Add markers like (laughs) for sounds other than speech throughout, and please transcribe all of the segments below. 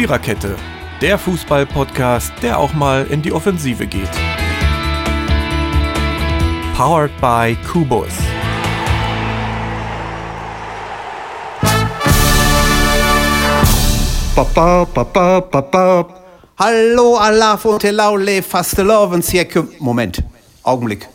Viererkette, der Fußball-Podcast, der auch mal in die Offensive geht. Powered by Kubus. Ba, ba, ba, ba, ba. Hallo, Allah von Telaule, Fastelovens hier. Moment, Augenblick.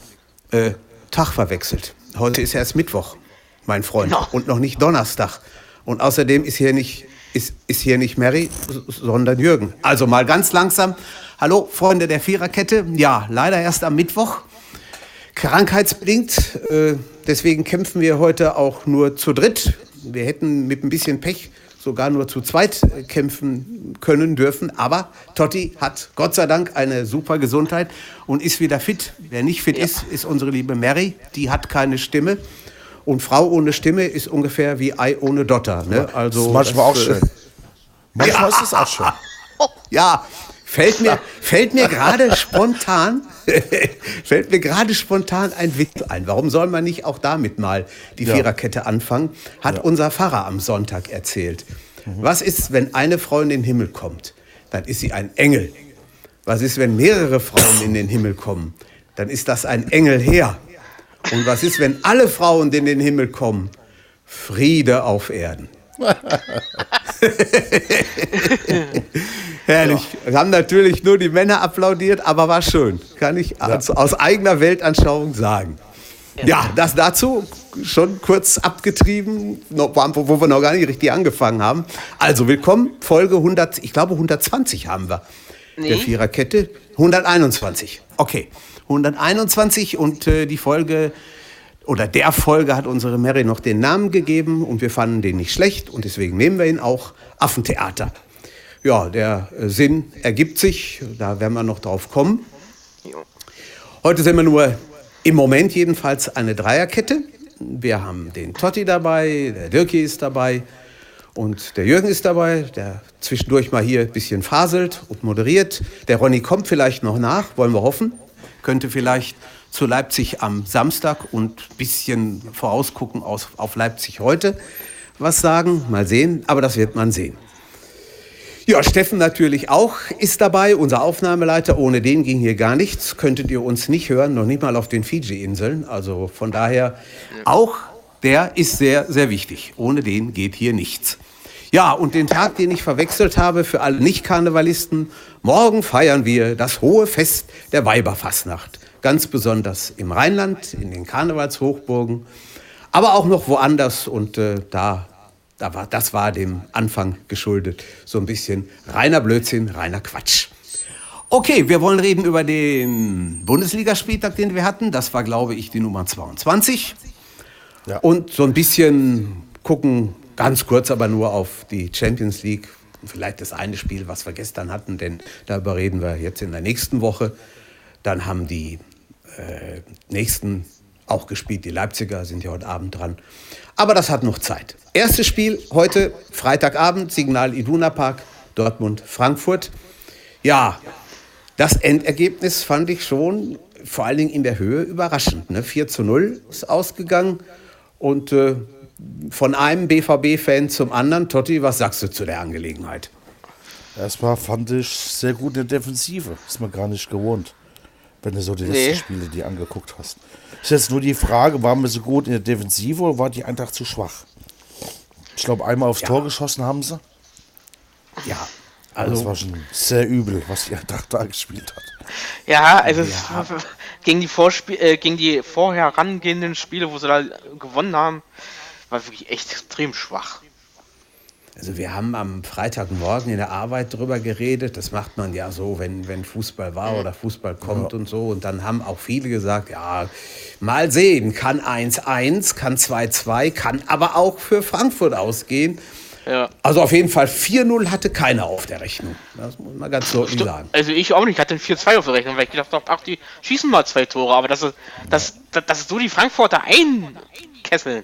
Äh, Tag verwechselt. Heute ist erst Mittwoch, mein Freund. Und noch nicht Donnerstag. Und außerdem ist hier nicht, ist, ist hier nicht Mary, sondern Jürgen. Also mal ganz langsam. Hallo, Freunde der Viererkette. Ja, leider erst am Mittwoch. Krankheitsbedingt. Äh, deswegen kämpfen wir heute auch nur zu dritt. Wir hätten mit ein bisschen Pech sogar nur zu zweit äh, kämpfen können dürfen. Aber Totti hat Gott sei Dank eine super Gesundheit und ist wieder fit. Wer nicht fit ist, ist unsere liebe Mary. Die hat keine Stimme. Und Frau ohne Stimme ist ungefähr wie Ei ohne Dotter. Ne? Also, das ist manchmal auch das, äh, schön. Manchmal ist es auch schön. Ja, fällt mir, fällt mir gerade spontan, (laughs) fällt mir gerade spontan ein Witz ein. Warum soll man nicht auch damit mal die Ja. Viererkette anfangen? Hat unser Pfarrer am Sonntag erzählt. Was ist, wenn eine Frau in den Himmel kommt? Dann ist sie ein Engel. Was ist, wenn mehrere Frauen in den Himmel kommen? Dann ist das ein Engelheer. Und was ist, wenn alle Frauen in den Himmel kommen? Friede auf Erden. (laughs) Herrlich. Wir haben natürlich nur die Männer applaudiert, aber war schön. Kann ich aus, aus eigener Weltanschauung sagen. Ja, das dazu schon kurz abgetrieben, wo wo wir noch gar nicht richtig angefangen haben. Also willkommen, Folge 100, ich glaube 120 haben wir der Nee. Viererkette. 121. Okay, 121 und äh, die Folge oder der Folge hat unsere Mary noch den Namen gegeben und wir fanden den nicht schlecht und deswegen nehmen wir ihn auch Affentheater. Ja, der äh, Sinn ergibt sich, da werden wir noch drauf kommen. Heute sind wir nur im Moment jedenfalls eine Dreierkette. Wir haben den Totti dabei, der Dirki ist dabei und der Jürgen ist dabei, der zwischendurch mal hier ein bisschen faselt und moderiert. Der Ronny kommt vielleicht noch nach, wollen wir hoffen. Könnte vielleicht zu Leipzig am Samstag und ein bisschen vorausgucken aus, auf Leipzig heute was sagen. Mal sehen, aber das wird man sehen. Ja, Steffen natürlich auch ist dabei, unser Aufnahmeleiter. Ohne den ging hier gar nichts. Könntet ihr uns nicht hören, noch nicht mal auf den Fiji-Inseln. Also von daher, auch der ist sehr, sehr wichtig. Ohne den geht hier nichts. Ja, und den Tag, den ich verwechselt habe für alle Nicht-Karnevalisten, morgen feiern wir das hohe Fest der Weiberfassnacht. Ganz besonders im Rheinland, in den Karnevalshochburgen, aber auch noch woanders. Und äh, da da war, das war dem Anfang geschuldet. So ein bisschen reiner Blödsinn, reiner Quatsch. Okay, wir wollen reden über den Bundesligaspieltag, den wir hatten. Das war, glaube ich, die Nummer 22. Ja. Und so ein bisschen gucken, ganz kurz aber nur auf die Champions League. Vielleicht das eine Spiel, was wir gestern hatten, denn darüber reden wir jetzt in der nächsten Woche. Dann haben die äh, nächsten auch gespielt. Die Leipziger sind ja heute Abend dran. Aber das hat noch Zeit. Erstes Spiel heute, Freitagabend, Signal Iduna Park, Dortmund, Frankfurt. Ja, das Endergebnis fand ich schon vor allen Dingen in der Höhe überraschend. Ne? 4 zu 0 ist ausgegangen. Und äh, von einem BVB-Fan zum anderen, Totti, was sagst du zu der Angelegenheit? Erstmal fand ich sehr gut in der Defensive. Ist man gar nicht gewohnt, wenn du so die letzten Nee. Spiele die angeguckt hast. Ist jetzt nur die Frage, waren wir so gut in der Defensive oder war die Eintracht zu schwach? Ich glaube, einmal aufs Tor geschossen haben sie. Ja, Also, das war schon sehr übel, was die Eintracht da gespielt hat. Ja, also es war- (laughs) gegen die Vorspiel äh, gegen die vorher herangehenden Spiele, wo sie da gewonnen haben, war wirklich echt extrem schwach. Also wir haben am Freitagmorgen in der Arbeit drüber geredet. Das macht man ja so, wenn, wenn Fußball war oder Fußball kommt und so. Und dann haben auch viele gesagt, ja, mal sehen, kann 1-1, kann 2-2, kann aber auch für Frankfurt ausgehen. Ja. Also auf jeden Fall 4-0 hatte keiner auf der Rechnung. Das muss man ganz deutlich sagen. Also ich auch nicht, ich hatte ein 4-2 auf der Rechnung, weil ich gedacht habe, ach, die schießen mal zwei Tore, aber dass, es- dass, dass, dass so die Frankfurter einkesseln.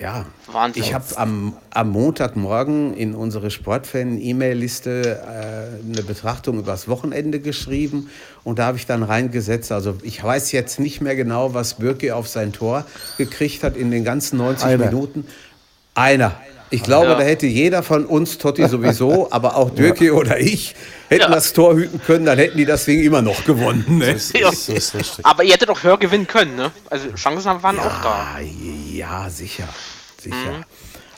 Ja, Wahnsinn. ich habe am, am Montagmorgen in unsere Sportfan-E-Mail-Liste äh, eine Betrachtung übers Wochenende geschrieben und da habe ich dann reingesetzt, also ich weiß jetzt nicht mehr genau, was Birki auf sein Tor gekriegt hat in den ganzen 90 Eine. Minuten. Einer. Ich glaube, Ja. da hätte jeder von uns, Totti sowieso, (laughs) aber auch Dirki oder ich, hätten Ja. das Tor hüten können, dann hätten die das Ding immer noch gewonnen. Ne? Das Ja. ist, das ist richtig. Aber ihr hättet doch höher gewinnen können, ne? Also Chancen waren auch da. Ah, ja, sicher. Sicher.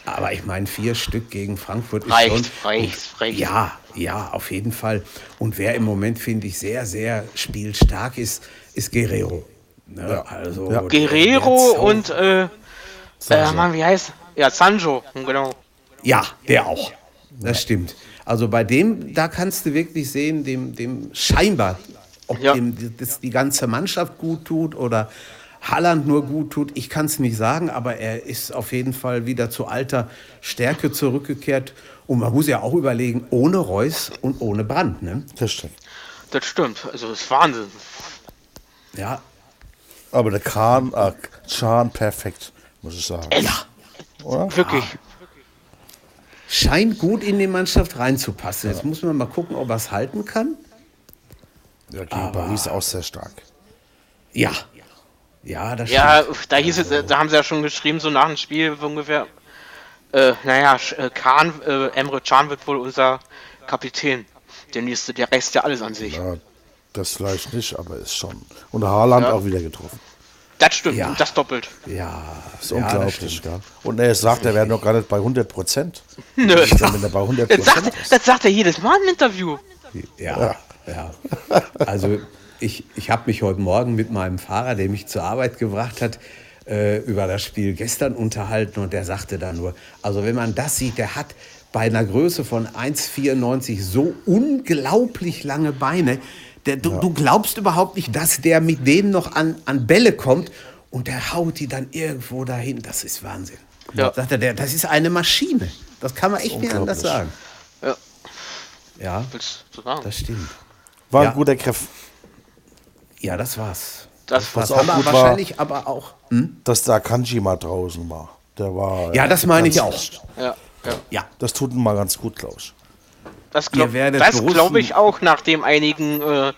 Aber ich meine, vier Stück gegen Frankfurt ist Reicht, schon. reicht, reicht. Ja, ja, auf jeden Fall. Und wer im Moment, finde ich, sehr, sehr spielstark ist, ist Guerrero. Ne? Also, Ja. Guerrero und, äh, äh, Mann, wie heißt? Ja, Sancho, genau. Ja, der auch. Das stimmt. Also bei dem, da kannst du wirklich sehen, dem, dem scheinbar, ob Ja. dem das die ganze Mannschaft gut tut oder Halland nur gut tut, ich kann es nicht sagen, aber er ist auf jeden Fall wieder zu alter Stärke zurückgekehrt. Und man muss ja auch überlegen, ohne Reus und ohne Brand. Ne? Das stimmt. Das stimmt. Also, das ist Wahnsinn. Ja, Aber der Kahn, äh, Chan, perfekt, muss ich sagen. Es, Oder? Wirklich. scheint gut in die Mannschaft reinzupassen. Jetzt muss man mal gucken, ob er es halten kann. Ja, gegen Paris auch sehr stark. Ja. Ja, das Ja, da hieß es, äh, da haben sie ja schon geschrieben, so nach dem Spiel ungefähr. Äh, naja, äh, Kahn, äh, Emre Can wird wohl unser Kapitän. Der nächste, der reißt ja alles an sich. Ja, das vielleicht nicht, aber ist schon. Und Haaland Ja. auch wieder getroffen. Das stimmt, Ja. und das doppelt. Ja, Das ist ja, das unglaublich. stimmt. gell? Und er sagt, er wäre noch gar nicht bei 100 Prozent. (laughs) Nö. Wenn er bei 100 Das sagt, das sagt er jedes Mal im Interview. Ja, ja. Also ich, ich habe mich heute Morgen mit meinem Fahrer, der mich zur Arbeit gebracht hat, äh, über das Spiel gestern unterhalten und der sagte da nur, also wenn man das sieht, der hat bei einer Größe von 1,94 so unglaublich lange Beine. Der, du, du glaubst überhaupt nicht, dass der mit denen noch an, an Bälle kommt und der haut die dann irgendwo dahin. Das ist Wahnsinn. Ja. Sagt er, der, das ist eine Maschine. Das kann man echt nicht anders sagen. Ja, Ja, willst du sagen? das stimmt. War Ja. ein guter Griff. Ja, das war's. Das war's. auch aber gut war- wahrscheinlich aber auch. Dass da Kanji mal draußen war. Der war. Ja, das meine ich auch. Ja, ja. Ja. Das tut ihm mal ganz gut, glaube ich. Das glaube glaub ich auch nach dem einigen äh,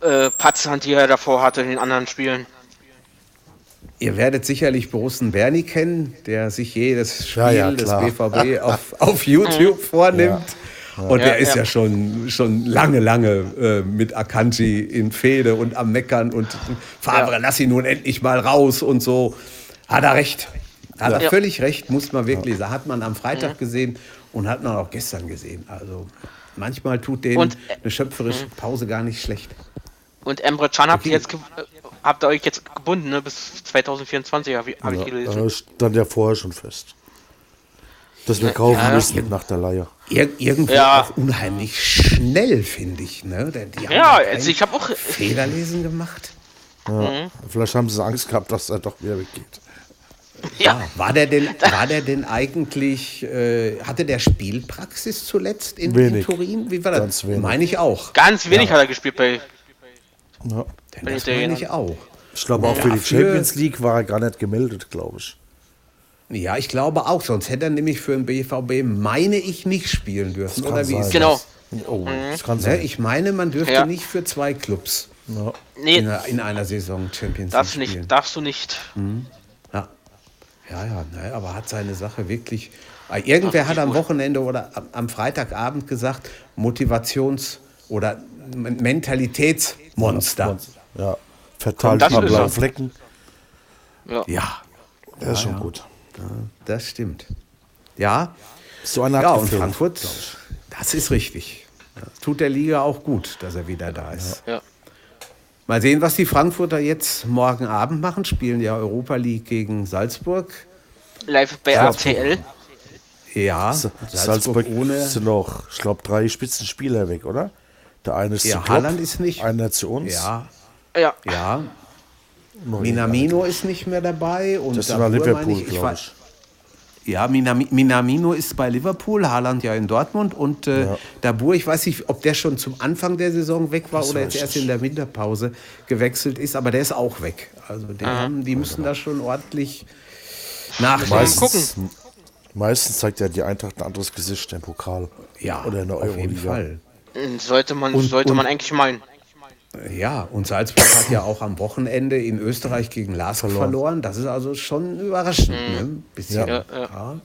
äh, Patzern, die er davor hatte in den anderen Spielen. Ihr werdet sicherlich Borussen Berni kennen, der sich jedes Spiel Ja, ja, des. BVB (laughs) auf, auf YouTube vornimmt. Und Ja, der ist ja. ja schon, schon lange, lange äh, mit Akanji in Fehde und am Meckern und Favre, Ja. lass ihn nun endlich mal raus und so. Hat er recht. Hat er Ja. völlig recht, muss man wirklich sagen. Hat man am Freitag gesehen und hat man auch gestern gesehen. Also manchmal tut denen Und, äh, eine schöpferische Pause gar nicht schlecht. Und Emre Can habt ihr jetzt äh, habt ihr euch jetzt gebunden, ne? Bis 2024 habe ich, hab ich Ja, gelesen. äh, stand ja vorher schon fest. Dass wir kaufen ja. müssen nach der Leihe. Ir irgendwie Ja. auch unheimlich schnell, finde ich. Ne? Der- Die haben Ja, also ich habe auch Fehlerlesen gemacht. Mhm. Vielleicht haben sie Angst gehabt, dass er doch wieder weggeht. Ja, War der denn, war der denn eigentlich, äh, hatte der Spielpraxis zuletzt in, in. Turin? Wie war das? Ganz wenig. Meine ich auch. ganz wenig hat er gespielt bei. Ja. Denn Wenn das ich meine ich auch. Ich glaube, auch für die Champions League war er gar nicht gemeldet, glaube ich. Ja, ich glaube auch. Sonst hätte er nämlich für den BVB, meine ich, nicht spielen dürfen. kann Oder wie sein. ist Genau. Oh, das kann das? Ne? sein. Ich meine, man dürfte Ja. nicht für zwei Clubs Ja. Nee, in, einer- in einer Saison Champions darfst du League spielen. nicht, darfst du nicht. Ja, ja, ja ne, aber hat seine Sache wirklich. Äh, Irgendwer hat am Wochenende oder am, Freitagabend gesagt, Motivations- oder Men- Mentalitätsmonster. Ja. Verteilt das mal ist blaue. Flecken. Ja, Der ist schon gut. das stimmt. Ja, So einer hat ja und Frankfurt, das ist richtig. Das tut der Liga auch gut, dass er wieder da ist. Ja. Mal sehen, was die Frankfurter jetzt morgen Abend machen. Spielen ja Europa League gegen Salzburg. Live bei RTL. Ja, Sa- Salzburg, Salzburg ohne. sind noch, ich glaube, drei Spitzenspieler weg, oder? Der eine ist Ja, zu Klopp, Haaland ist nicht- Einer zu uns. Ja, Ja. ja. Minamino ist nicht mehr dabei. Und Das nach Liverpool, ich, ich glaube war- ich. Ja, Minami, Minamino ist bei Liverpool, Haaland ja in Dortmund und äh, Ja. Dabur, ich weiß nicht, ob der schon zum Anfang der Saison weg war Das oder jetzt erst in der Winterpause gewechselt ist, aber der ist auch weg. Also den haben, die müssen da schon ordentlich nachlegen. Meistens, meistens zeigt ja die Eintracht ein anderes Gesicht im Pokal. Ja, Oder in der auf jeden Euroliga. Fall. Sollte man, Und- sollte und- man eigentlich meinen. Ja, und Salzburg hat ja auch am Wochenende in Österreich gegen Lask verloren. Das ist also schon überraschend. Ne? Bisschen. Ja, ja. Ja.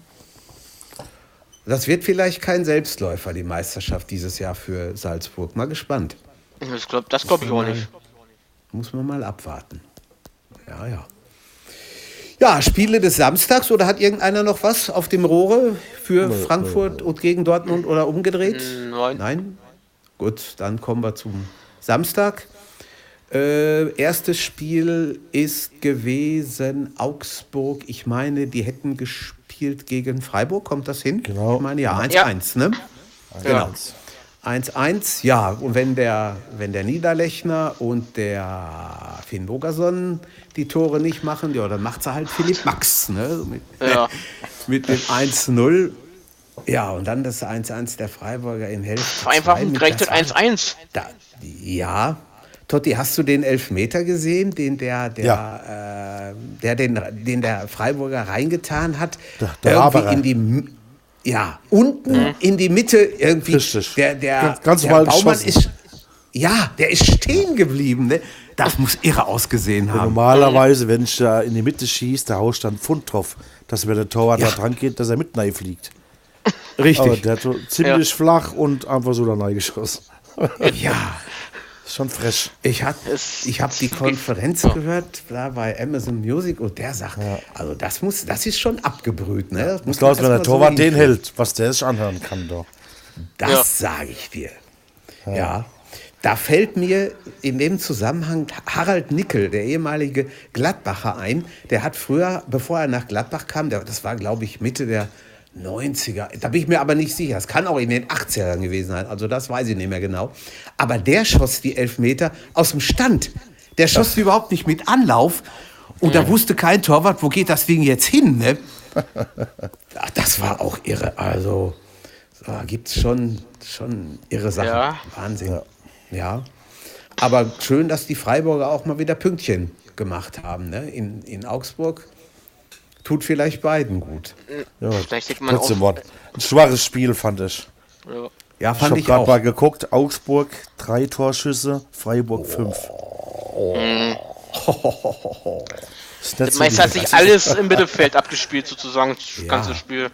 Das wird vielleicht kein Selbstläufer, die Meisterschaft dieses Jahr für Salzburg. Mal gespannt. Das glaube das glaub ich auch nicht. Muss man mal abwarten. Ja, ja. Ja, Spiele des Samstags oder hat irgendeiner noch was auf dem Rohre für Frankfurt und gegen Dortmund oder umgedreht? Nein. Nein? Gut, dann kommen wir zum Samstag. Äh, erstes Spiel ist gewesen Augsburg. Ich meine, die hätten gespielt gegen Freiburg. Kommt das hin? Genau. Ich meine, ja, 1-1, Ja. ne? Genau. 1-1, ja. Und wenn der, wenn der Niederlechner und der Finn Bogerson die Tore nicht machen, ja, dann macht sie halt Philipp Max, ne? Mit, Ja. (laughs) mit dem 1-0. Ja, und dann das 1-1 der Freiburger in Hälfte. Einfach ein gerechtes das- 1-1. da, ja. Totti, hast du den Elfmeter gesehen, den der, der, äh, der den, den der Freiburger reingetan hat? Der- der irgendwie Haberer. in die M- ja, unten in die Mitte irgendwie. Richtig. Der, der, Ganz- ganz der normal Baumann geschossen. ist. Ja, der ist stehen geblieben. Ne? Das muss irre ausgesehen haben. Normalerweise, wenn ich da in die Mitte schieße, da haust du dann Pfund drauf, dass wenn der Torwart Ja. da dran geht, dass er mit rein fliegt. Richtig. Aber der hat so ziemlich flach und einfach so da geschossen. (laughs) ja. (laughs) Schon fresh. Ich habe hab die Konferenz gehört da bei Amazon Music und der sagt, also das muss, das ist schon abgebrüht. Ne? Das Muss aus, wenn der mal so Torwart den hält, was der sich anhören kann doch. Das Ja. sage ich dir. Ja. Da fällt mir in dem Zusammenhang Harald Nickel, der ehemalige Gladbacher, ein. Der hat früher, bevor er nach Gladbach kam, der, das war, glaube ich, Mitte der 90er, da bin ich mir aber nicht sicher. Es kann auch in den 80ern gewesen sein, also das weiß ich nicht mehr genau. Aber der schoss die Elfmeter aus dem Stand. Der schoss die überhaupt nicht mit Anlauf. Und da wusste kein Torwart, wo geht das Ding jetzt hin. Ne? Ach, das war auch irre. Also, da gibt es schon, schon irre Sachen. Ja. Wahnsinn. Ja. Aber schön, dass die Freiburger auch mal wieder Pünktchen gemacht haben. Ne? In, in Augsburg tut vielleicht beiden gut. Ja, Vielleicht denkt man trotzdem auch- ein schwaches Spiel, fand ich. Ja. Ja, Ich fand habe ich, gerade mal geguckt, Augsburg drei Torschüsse, Freiburg fünf. (laughs) Nicht so Meist hat sich alles im (laughs) Mittelfeld abgespielt, sozusagen, das ganze Spiel.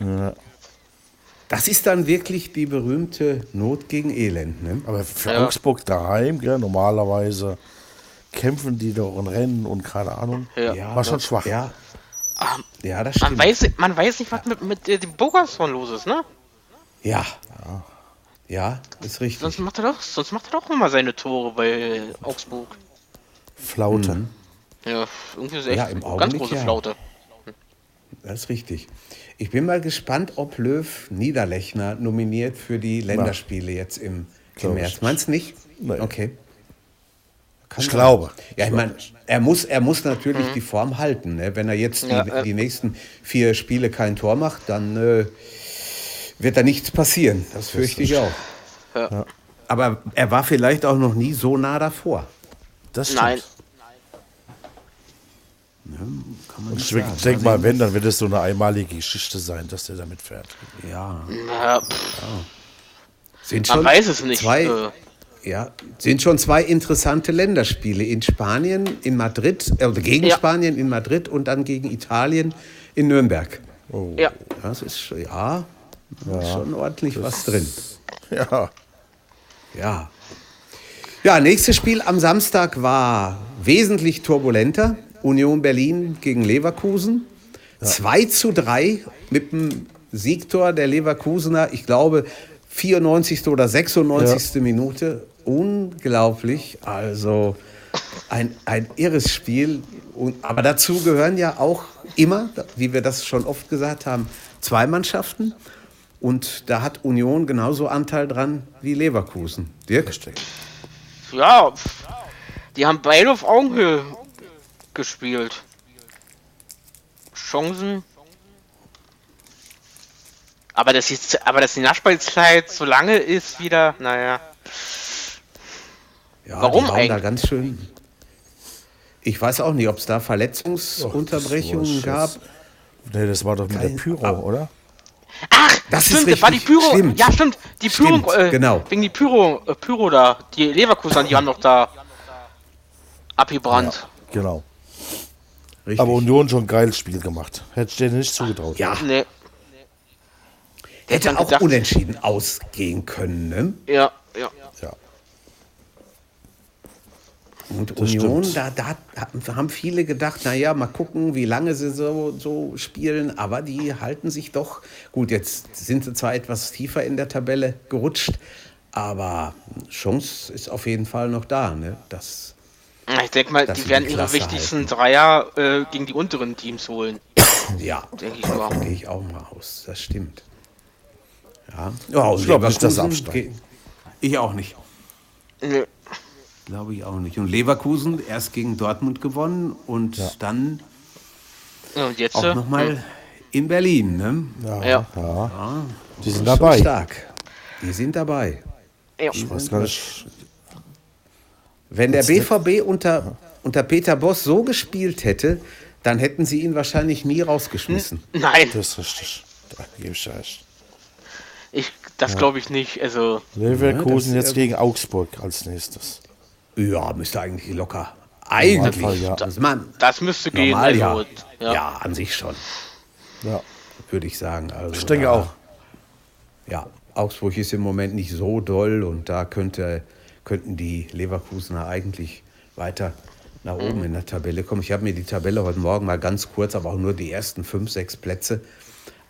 Das ist dann wirklich die berühmte Not gegen Elend. Ne? Aber für Ja. Augsburg daheim, gell, normalerweise kämpfen die doch und rennen und keine Ahnung. Ja. War schon schwach. Ja, Ah, ja das Man stimmt. weiß, man weiß nicht, was mit, mit äh, dem Bogerson los ist, ne? Ja. Ja, ist richtig. Sonst macht er doch, sonst macht er doch immer seine Tore bei Augsburg. Flaute. Ja, irgendwie ist er Ja, echt im ganz Augenblick große ja. Flaute. Das ist richtig. Ich bin mal gespannt, ob Löw Niederlechner nominiert für die Länderspiele jetzt im, im März. nicht. Meinst du nicht? Nee. Okay. Kann Ich glaube. Ja, ich meine, er muss, er muss natürlich die Form halten. Ne? Wenn er jetzt Ja, die, äh. die nächsten vier Spiele kein Tor macht, dann äh, wird da nichts passieren. Das fürchte ich auch. Ja. Aber er war vielleicht auch noch nie so nah davor. Das stimmt. Nein. Kann man Ich sagen. denke mal, wenn, dann wird es so eine einmalige Geschichte sein, dass der damit fährt. Ja. Ja, pff, Sind man schon weiß es nicht. Zwei, Äh, Ja, sind schon zwei interessante Länderspiele. In Spanien, in Madrid, äh, oder gegen Ja. Spanien in Madrid und dann gegen Italien in Nürnberg. ja. Das ist schon- ja, da ist schon ordentlich was drin. (laughs) Ja. Ja. Ja, nächstes Spiel am Samstag war wesentlich turbulenter. Union Berlin gegen Leverkusen. 2 zu 3 mit dem Siegtor der Leverkusener, ich glaube, 94. oder 96. Minute. Unglaublich. Also ein, ein irres Spiel. Und, aber dazu gehören ja auch immer, wie wir das schon oft gesagt haben, zwei Mannschaften. Und da hat Union genauso Anteil dran wie Leverkusen. Dirk? Ja, die haben beide auf Augenhöhe gespielt. Chancen. Aber dass, jetzt, aber dass die Nachspielzeit so lange ist wieder, naja. Ja, Warum die hauen da eigentlich? ganz schön. Ich weiß auch nicht, ob es da Verletzungsunterbrechungen Och, gab. Nee, das war doch mit der Kein- Pyro, ab- oder? Ach, Das ist stimmt, das war die richtig, Pyro. stimmt. Ja, stimmt. Die Pyro, Stimmt, äh, genau. Wegen die Pyro, äh, Pyro da. Die Leverkusen, die haben doch da abgebrannt. Genau. Richtig. Aber Union schon ein geiles Spiel gemacht. Hätte ich dir nicht zugetraut. ja, Nee. hätte dann auch gedacht- unentschieden ausgehen können. Ne? Ja, ja. Ja. Und Das Union, stimmt. da, da haben viele gedacht, naja, mal gucken, wie lange sie so, so spielen. Aber die halten sich doch. Gut, jetzt sind sie zwar etwas tiefer in der Tabelle gerutscht, aber Chance ist auf jeden Fall noch da. Ne? Das, Ich denke mal, die werden die ihre wichtigsten halten. Dreier äh, gegen die unteren Teams holen. (coughs) ja, Denke ich mal. gehe ich auch mal aus. Das stimmt. Ja, ja Ich glaub nicht, dass sie Leverkusen absteigen. ge- Ich auch nicht. Nee. Glaube ich auch nicht. Und Leverkusen erst gegen Dortmund gewonnen und dann Ja, Und jetzt? auch äh, nochmal in Berlin. Ne? Ja. Ja. ja. Die sind dabei. Stark. Die sind dabei. Ja. Ich weiß gar nicht. Wenn der BVB unter, unter Peter Boss so gespielt hätte, dann hätten sie ihn wahrscheinlich nie rausgeschmissen. Nein, Das ist richtig. Da gebe ich das glaube ich nicht. Also, Leverkusen Ja, jetzt gegen Augsburg als nächstes. Ja, müsste eigentlich locker. Eigentlich. Normalfall, ja. Das man, das müsste gehen. normal, ja. also, ja. ja. an sich schon, Ja. würde ich sagen. Also, Ich denke da- auch. Ja, Augsburg ist im Moment nicht so doll und da könnte, könnten die Leverkusener eigentlich weiter nach oben in der Tabelle kommen. Ich habe mir die Tabelle heute Morgen mal ganz kurz, aber auch nur die ersten fünf, sechs Plätze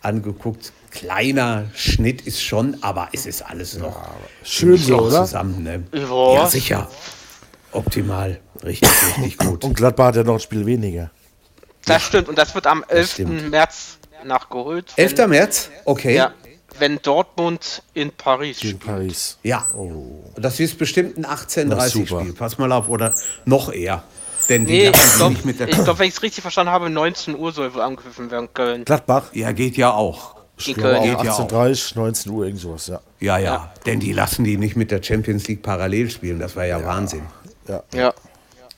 angeguckt. Kleiner Schnitt ist schon, aber es ist alles noch schön ziemlich so, oder? zusammen. Ne? Ja. Ja, sicher. Optimal. Richtig, richtig (laughs) gut. Und Gladbach hat ja noch ein Spiel weniger. Das stimmt. Und das wird am 11. stimmt. März nachgeholt. wenn- 11. März? Okay. Ja, wenn Dortmund in Paris Gegen spielt. Paris. Ja, das ist bestimmt ein Na, 18:30 super. Spiel. Pass mal auf, oder noch eher. Denn die Nee, ich glaube, nicht mit der. glaub, wenn ich es richtig verstanden habe, 19 Uhr soll wohl angegriffen werden können. Gladbach? Ja, geht ja auch. Ich Köln, ja. 18.30 19 Uhr, irgend sowas, ja. Ja, ja, Denn die lassen die nicht mit der Champions League parallel spielen. Das war ja, Wahnsinn. Ja. Ja.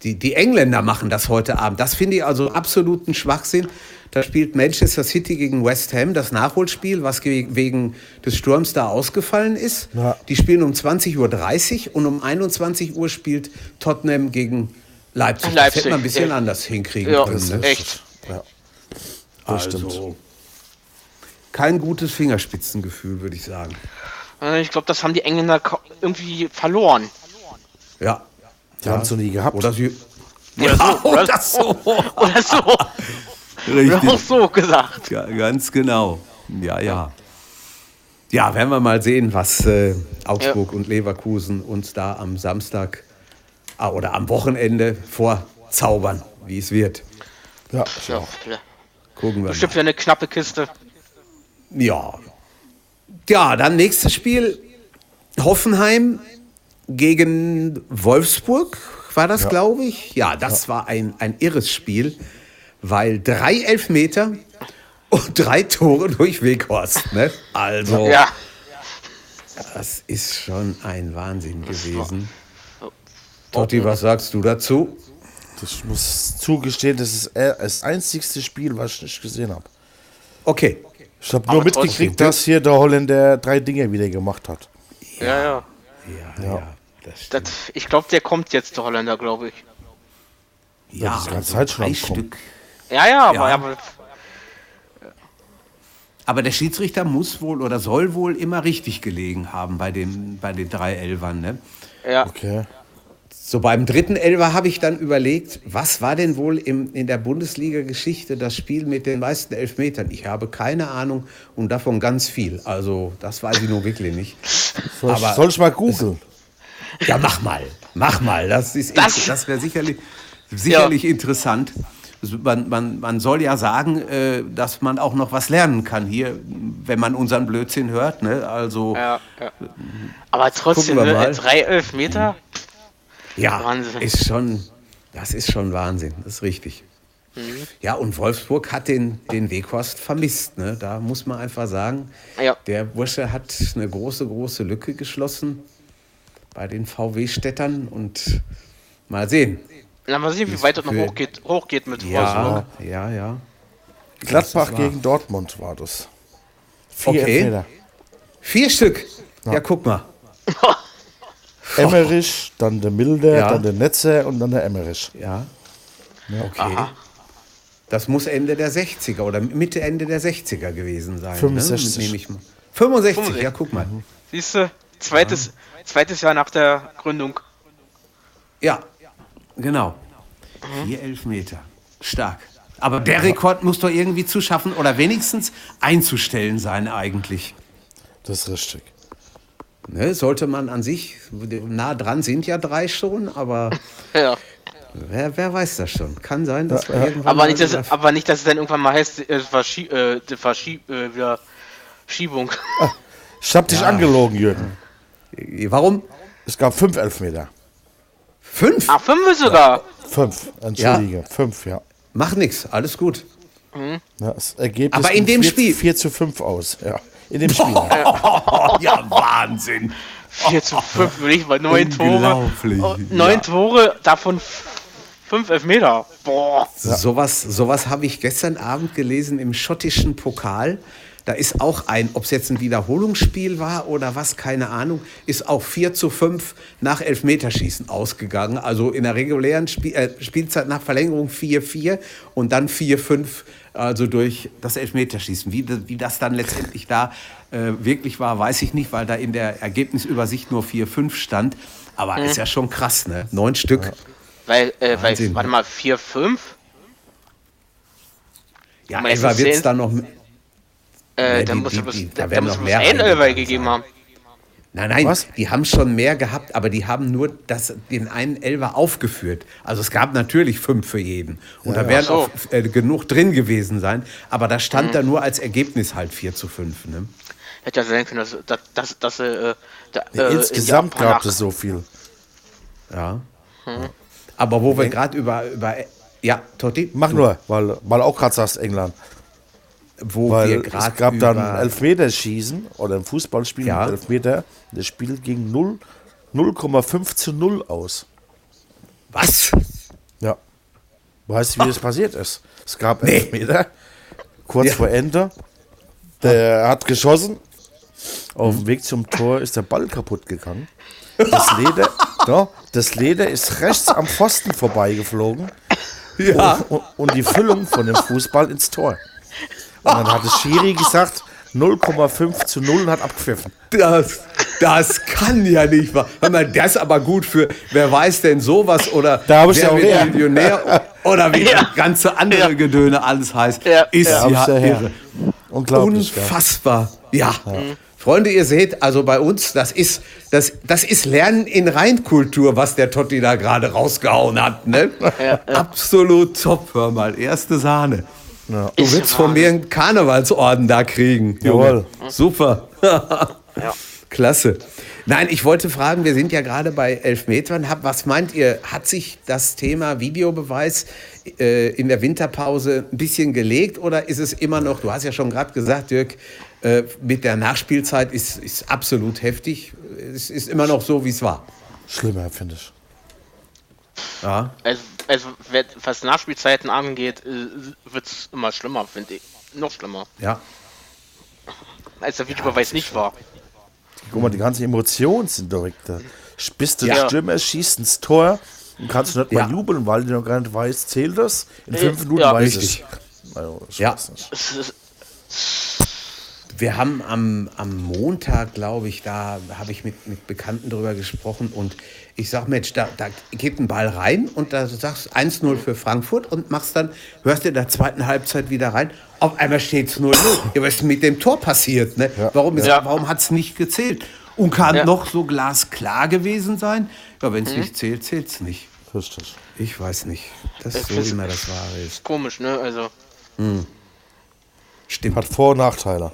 Die, die Engländer machen das heute Abend. Das finde ich also absoluten Schwachsinn. Da spielt Manchester City gegen West Ham das Nachholspiel, was ge- wegen des Sturms da ausgefallen ist. Ja. Die spielen um 20.30 Uhr und um 21 Uhr spielt Tottenham gegen Leipzig. Das Leipzig, hätte man ein bisschen ja. anders hinkriegen Ja, können. Ne? echt. ja. Das stimmt. Also, kein gutes Fingerspitzengefühl, würde ich sagen. Äh, Ich glaube, das haben die Engländer irgendwie verloren. Ja. Die haben es noch nie gehabt. Oder sie. (laughs) Oder so, (laughs) oder so. Oder so. Oder auch so gesagt. Ja, ganz genau. Ja, ja. Ja, werden wir mal sehen, was äh, Augsburg und Leverkusen uns da am Samstag ah, oder am Wochenende vorzaubern, wie es wird. ja, Ja, Gucken wir bestimmt mal. wieder eine knappe Kiste. Ja. Ja, dann nächstes Spiel. Hoffenheim gegen Wolfsburg war das, glaube ich. Ja, das war ein, ein irres Spiel, weil drei Elfmeter und drei Tore durch Weghorst. Ne? Also, Ja. das ist schon ein Wahnsinn gewesen. Totti, was sagst du dazu? Ich muss zugestehen, das ist äh, das einzigste Spiel, was ich nicht gesehen habe. Okay. Ich habe nur mitgekriegt, dass hier der Holländer drei Dinge wieder gemacht hat. Ja, ja. Ja, ja. stimmt. Das, ich glaube, der kommt jetzt, der Holländer, glaube ich. ja, das ist die ganze also Zeit schon drei. Stück. Ja, ja, aber, Ja. aber Aber der Schiedsrichter muss wohl oder soll wohl immer richtig gelegen haben bei den, bei den drei Elfern. Ne? ja. Okay. So beim dritten Elfer habe ich dann überlegt, was war denn wohl im, in der Bundesliga-Geschichte das Spiel mit den meisten Elfmetern? Ich habe keine Ahnung und davon ganz viel. Also das weiß ich nur wirklich nicht. Soll, ich- Aber- soll ich mal googeln? Ja, mach mal, mach mal. Das, ist Das- das, wäre sicherlich, sicherlich interessant. Also Man, man, man soll ja sagen, äh, dass man auch noch was lernen kann hier, wenn man unseren Blödsinn hört. Ne? Also ja, ja. Aber trotzdem, ne, drei Elfmeter? Ja, Wahnsinn. ist schon, das ist schon Wahnsinn, das ist richtig. Ja, und Wolfsburg hat den, den Weghorst vermisst. Ne? Da muss man einfach sagen, Ja. der Bursche hat eine große, große Lücke geschlossen bei den VW-Städtern und mal sehen. Na, mal sehen, wie weit das noch hochgeht, hochgeht mit Wolfsburg. Ja, ja, ja. Gladbach gegen Dortmund war das. Vier Okay. Elfmeter. Vier Stück. Ja, guck mal. (laughs) Emmerich, dann der Milder, Ja. dann der Netzer und dann der Emmerich. Ja. Okay. Das muss Ende der 60er oder Mitte, Ende der 60er gewesen sein. 65. Ne? Nehme ich mal. 65, 65. ja, guck mal. Siehst du, zweites, zweites Jahr nach der Gründung. Ja, genau. Vier Elfmeter. Stark. Aber der Rekord muss doch irgendwie zu schaffen oder wenigstens einzustellen sein eigentlich. Das ist richtig. Ne, sollte man an sich, nah dran sind ja drei schon, aber (laughs) Ja. wer, wer weiß das schon. Kann sein, dass wir irgendwann Aber mal nicht, dass, aber nicht, dass es dann irgendwann mal heißt, äh, Verschie äh, die Verschie äh, wieder Schiebung. Ich hab dich angelogen, Jürgen. Warum? Es gab fünf Elfmeter. Fünf? Ach, fünf sogar. Fünf, entschuldige. Fünf, ja. Mach nix, alles gut. ja. Das Ergebnis Aber in dem vier, Spiel- 4 zu 5 aus. Ja. In dem Spiel. Oh, (laughs) ja, Wahnsinn. 4 zu 5, würde ich mal neun Tore. Unglaublich, Oh, Neun ja. Tore, davon fünf Elfmeter. Boah. Sowas, sowas habe ich gestern Abend gelesen im schottischen Pokal. Da ist auch ein, ob es jetzt ein Wiederholungsspiel war oder was, keine Ahnung, ist auch 4 zu 5 nach Elfmeterschießen ausgegangen. Also in der regulären Spiel, äh, Spielzeit nach Verlängerung 4-4 und dann 4-5, also durch das Elfmeterschießen. Wie, das- wie das dann letztendlich da äh, wirklich war, weiß ich nicht, weil da in der Ergebnisübersicht nur 4-5 stand. Aber ist ja schon krass, ne? Neun Stück. Weil, äh, weil, warte mal, 4, 5? Ja, das wird es dann noch. Äh, Ja, da muss es ein reingegangen gegeben haben. Nein, nein, Was? die haben schon mehr gehabt, aber die haben nur das, den einen Elfer aufgeführt. Also es gab natürlich fünf für jeden. Und da werden so. auch äh, genug drin gewesen sein. Aber da stand da nur als Ergebnis halt 4 zu 5. Ne? Hätte ja sein können, dass, dass, dass, dass äh, da, Ja, äh, insgesamt in gab es so viel. Ja. Aber wo wir gerade über, über. Ja, Totti? Mach nur, weil, weil auch gerade sagst England. Wo Weil wir es gerade gab dann Elfmeterschießen oder ein Fußballspiel Ja. mit Elfmeter. Das Spiel ging 0 0,5 zu 0 aus. Was? Ja. Weißt du, wie das passiert ist? Es gab Nee. Elfmeter, kurz Ja. vor Ende. Der hat geschossen. Auf dem Weg zum Tor ist der Ball kaputt gegangen. Das Leder, (laughs) ja, das Leder ist rechts am Pfosten vorbeigeflogen. Ja. Und, und die Füllung von dem Fußball ins Tor. Und dann hat das Schiri gesagt, 0,5 zu 0 und hat abgepfiffen. Das, das kann ja nicht wahr. Hör mal, das ist aber gut für, wer weiß denn sowas oder Da ich wer wird. Millionär oder wie Ja. das ganze andere Ja. Gedöne alles heißt, Ja. ist ja ja irre. Unglaublich. Unfassbar. Ja. Freunde, ihr seht, also bei uns, das ist, das, das ist Lernen in Reinkultur, was der Totti da gerade rausgehauen hat. Ne? Absolut top, hör mal. Erste Sahne. Du Ist willst von mir einen Karnevalsorden da kriegen. Jawohl. Super. (laughs) Klasse. Nein, ich wollte fragen, wir sind ja gerade bei Elfmetern. Was meint ihr, hat sich das Thema Videobeweis äh, in der Winterpause ein bisschen gelegt oder ist es immer noch, du hast ja schon gerade gesagt, Dirk, äh, mit der Nachspielzeit ist, ist absolut heftig. Es ist immer noch so, wie es war. Schlimmer, finde ich. Ja. Also, also was Nachspielzeiten angeht, wird es immer schlimmer, finde ich. Noch schlimmer. Ja. Als der Videobeweis nicht war. Guck mal, die ganzen Emotionen sind direkt da. Bist du Ja. Stürmer, schießt ins Tor und kannst nicht Ja. mal jubeln, weil du noch gar nicht weißt, zählt das? In fünf Minuten ja. weiß Richtig. ich. Also, ich Ja. Wir haben am, am Montag, glaube ich, da habe ich mit, mit Bekannten drüber gesprochen und ich sag, Mensch, da, da geht ein Ball rein und da sagst du 1-0 für Frankfurt und machst dann, hörst du in der zweiten Halbzeit wieder rein, auf einmal steht es 0-0. Ja, was ist mit dem Tor passiert? Ne? Warum, ist- Ja. warum hat es nicht gezählt? Und kann Ja. noch so glasklar gewesen sein? Ja, wenn es nicht zählt, zählt es nicht. Richtig. Ich weiß nicht. Das Ich ist so, wie man das Wahre ist. komisch, ne? Also, Stimmt. Hat Vor- und Nachteile.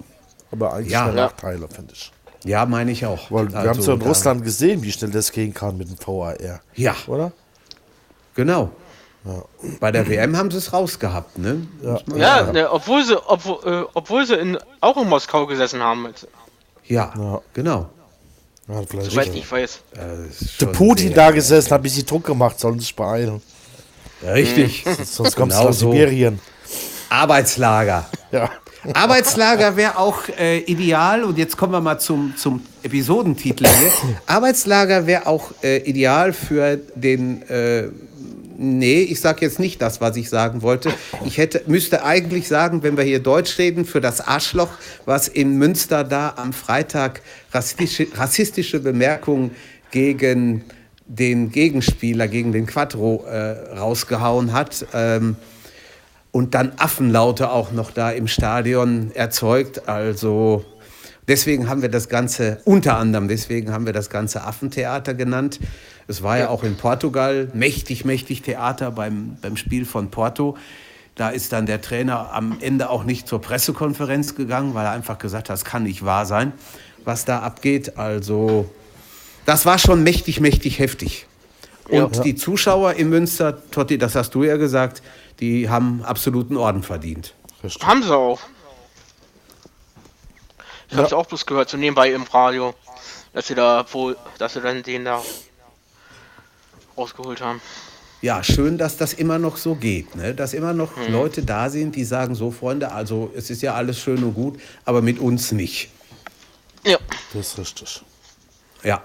Aber eigentlich Ja. Ja. Nachteile, finde ich. Ja, meine ich auch. Weil wir haben es Also, ja in Russland gesehen, wie schnell das gehen kann mit dem VAR. Ja. Oder? Genau. Bei der WM haben sie es rausgehabt, ne? Ja. ja, Ne, obwohl sie, obwohl, äh, obwohl sie in, auch in Moskau gesessen haben, Ja, genau. Ja, vielleicht soweit ich weiß. Äh, Der Putin da gesessen, hat ein bisschen Druck gemacht, sollen sich beeilen. Richtig. Sonst kommst Genau du so. Sibirien. Arbeitslager. Ja. Arbeitslager wäre auch äh, ideal. Und jetzt kommen wir mal zum, zum Episodentitel hier. Arbeitslager wäre auch äh, ideal für den. Äh, nee, ich sage jetzt nicht das, was ich sagen wollte. Ich hätte, müsste eigentlich sagen, wenn wir hier Deutsch reden, für das Arschloch, was in Münster da am Freitag rassistische, rassistische Bemerkungen gegen den Gegenspieler, gegen den Quattro äh, rausgehauen hat. Ähm, und dann Affenlaute auch noch da im Stadion erzeugt. Also deswegen haben wir das Ganze, unter anderem deswegen haben wir das Ganze Affentheater genannt. Es war ja auch in Portugal mächtig, mächtig Theater beim, beim Spiel von Porto. Da ist dann der Trainer am Ende auch nicht zur Pressekonferenz gegangen, weil er einfach gesagt hat, das kann nicht wahr sein, was da abgeht. Also das war schon mächtig, mächtig heftig. Und Ja. die Zuschauer in Münster, Totti, das hast du ja gesagt, die haben absoluten Orden verdient. Richtig. Haben sie auch. Ich hab's auch bloß gehört, so nebenbei im Radio, dass sie da wohl, dass sie dann den da rausgeholt haben. Ja, schön, dass das immer noch so geht, ne? dass immer noch Leute da sind, die sagen, so Freunde, also es ist ja alles schön und gut, aber mit uns nicht. Ja. Das ist richtig. Ja.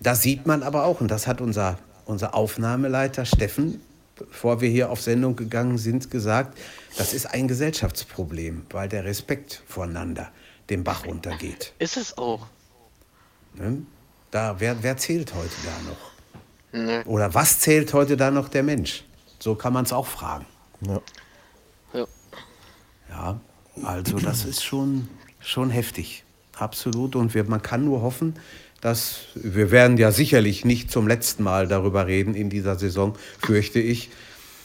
Das sieht man aber auch, und das hat unser, unser Aufnahmeleiter Steffen, bevor wir hier auf Sendung gegangen sind, gesagt, das ist ein Gesellschaftsproblem, weil der Respekt voreinander den Bach runtergeht. Ist es auch. Ne? Da, wer, wer zählt heute da noch? Nee. Oder was zählt heute da noch der Mensch? So kann man es auch fragen. Ja. Ja. Ja, also das ist schon, schon heftig. Absolut. Und wir, man kann nur hoffen, dass wir werden ja sicherlich nicht zum letzten Mal darüber reden in dieser Saison, fürchte ich,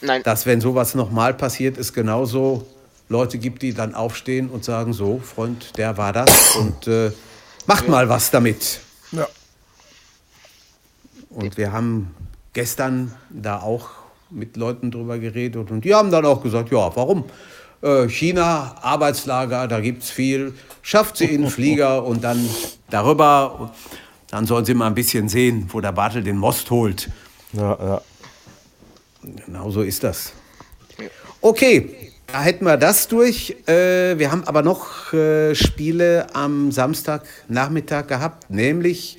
Nein. dass wenn sowas nochmal passiert, es genauso Leute gibt, die dann aufstehen und sagen, so, Freund, der war das und äh, macht mal was damit. Ja. Und wir haben gestern da auch mit Leuten drüber geredet und die haben dann auch gesagt, ja, warum? Äh, China, Arbeitslager, da gibt es viel. Schafft sie in den Flieger und dann darüber. Dann sollen sie mal ein bisschen sehen, wo der Bartel den Most holt. Ja, ja. Genau so ist das. Okay, da hätten wir das durch. Äh, wir haben aber noch äh, Spiele am Samstagnachmittag gehabt, nämlich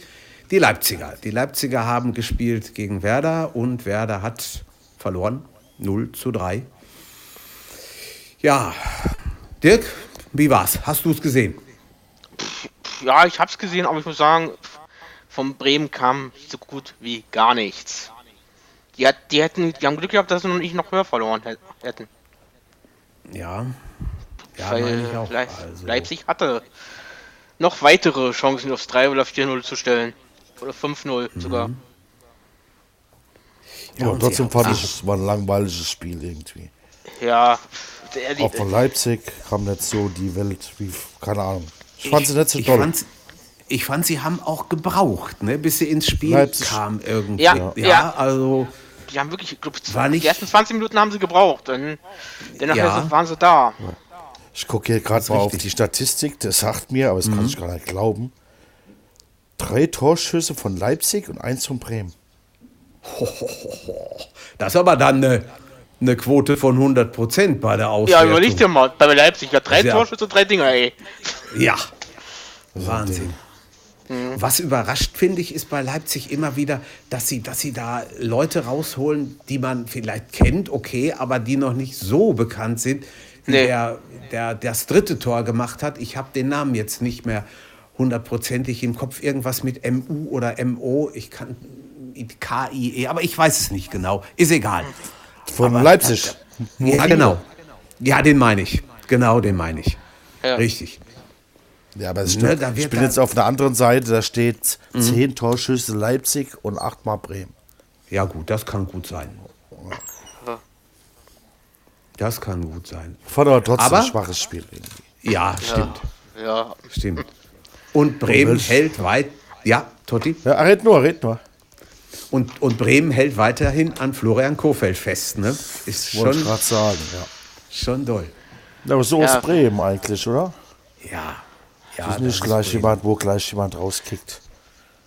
die Leipziger. Die Leipziger haben gespielt gegen Werder und Werder hat verloren. 0 zu 3. Ja, Dirk, wie war's? Hast du es gesehen? Ja, ich hab's gesehen, aber ich muss sagen, vom Bremen kam so gut wie gar nichts. Die, hat, die hätten, die haben Glück gehabt, dass sie noch nicht noch höher verloren hä- hätten. Ja. Ja, weil auch. Leip Also, Leipzig hatte noch weitere Chancen aufs 3 oder 4-0 zu stellen. Oder 5-0 Mhm. sogar. ja, Ja, und trotzdem fand ich, es war ein langweiliges Spiel irgendwie. Ja, der, die, Auch von Leipzig kam nicht so die Welt wie, keine Ahnung. Ich fand sie nicht so toll. Ich fand, sie haben auch gebraucht, ne, bis sie ins Spiel Leipzig. kam irgendwie. Ja, ja, ja. also die haben wirklich, ich glaub, War nicht- die ersten 20 Minuten haben sie gebraucht. Dann, nachher Ja. waren sie da. Ich gucke hier gerade mal auf richtig. die Statistik, das sagt mir, aber das kann ich gar nicht glauben. Drei Torschüsse von Leipzig und eins von Bremen. (laughs) das ist aber dann eine, eine Quote von 100 Prozent bei der Ja, Auswertung. überleg dir mal, bei Leipzig, ja, drei Ja. Torschüsse, drei Dinger, ey. Ja, Wahnsinn. Was überrascht, finde ich, ist bei Leipzig immer wieder, dass sie, dass sie da Leute rausholen, die man vielleicht kennt, okay, aber die noch nicht so bekannt sind, wie Nee. der, der das dritte Tor gemacht hat. Ich habe den Namen jetzt nicht mehr hundertprozentig im Kopf. Irgendwas mit MU oder MO. Ich kann KIE, aber ich weiß es nicht genau. Ist egal. Von Aber- Leipzig. Ja, genau. Ja, den meine ich. Genau, den meine ich. Ja. Richtig. Ja, aber es Ne, stimmt. wird ich bin jetzt auf der anderen Seite, da steht zehn Torschüsse Leipzig und achtmal Bremen. Ja, gut, das kann gut sein. Das kann gut sein. Fand aber trotzdem Aber- ein schwaches Spiel irgendwie. Ja, stimmt. Ja, Stimmt. Und Bremen welch- hält weit. Ja, Totti. Ja, red nur, red nur. Und, und Bremen hält weiterhin an Florian Kofeld fest. Ne? Ist Wollte ich schon, gerade sagen, ja. schon doll. Ja, Aber so Ja. ist Bremen eigentlich, oder? Ja. Ja ist nicht gleich Bremen. jemand, wo gleich jemand rauskickt.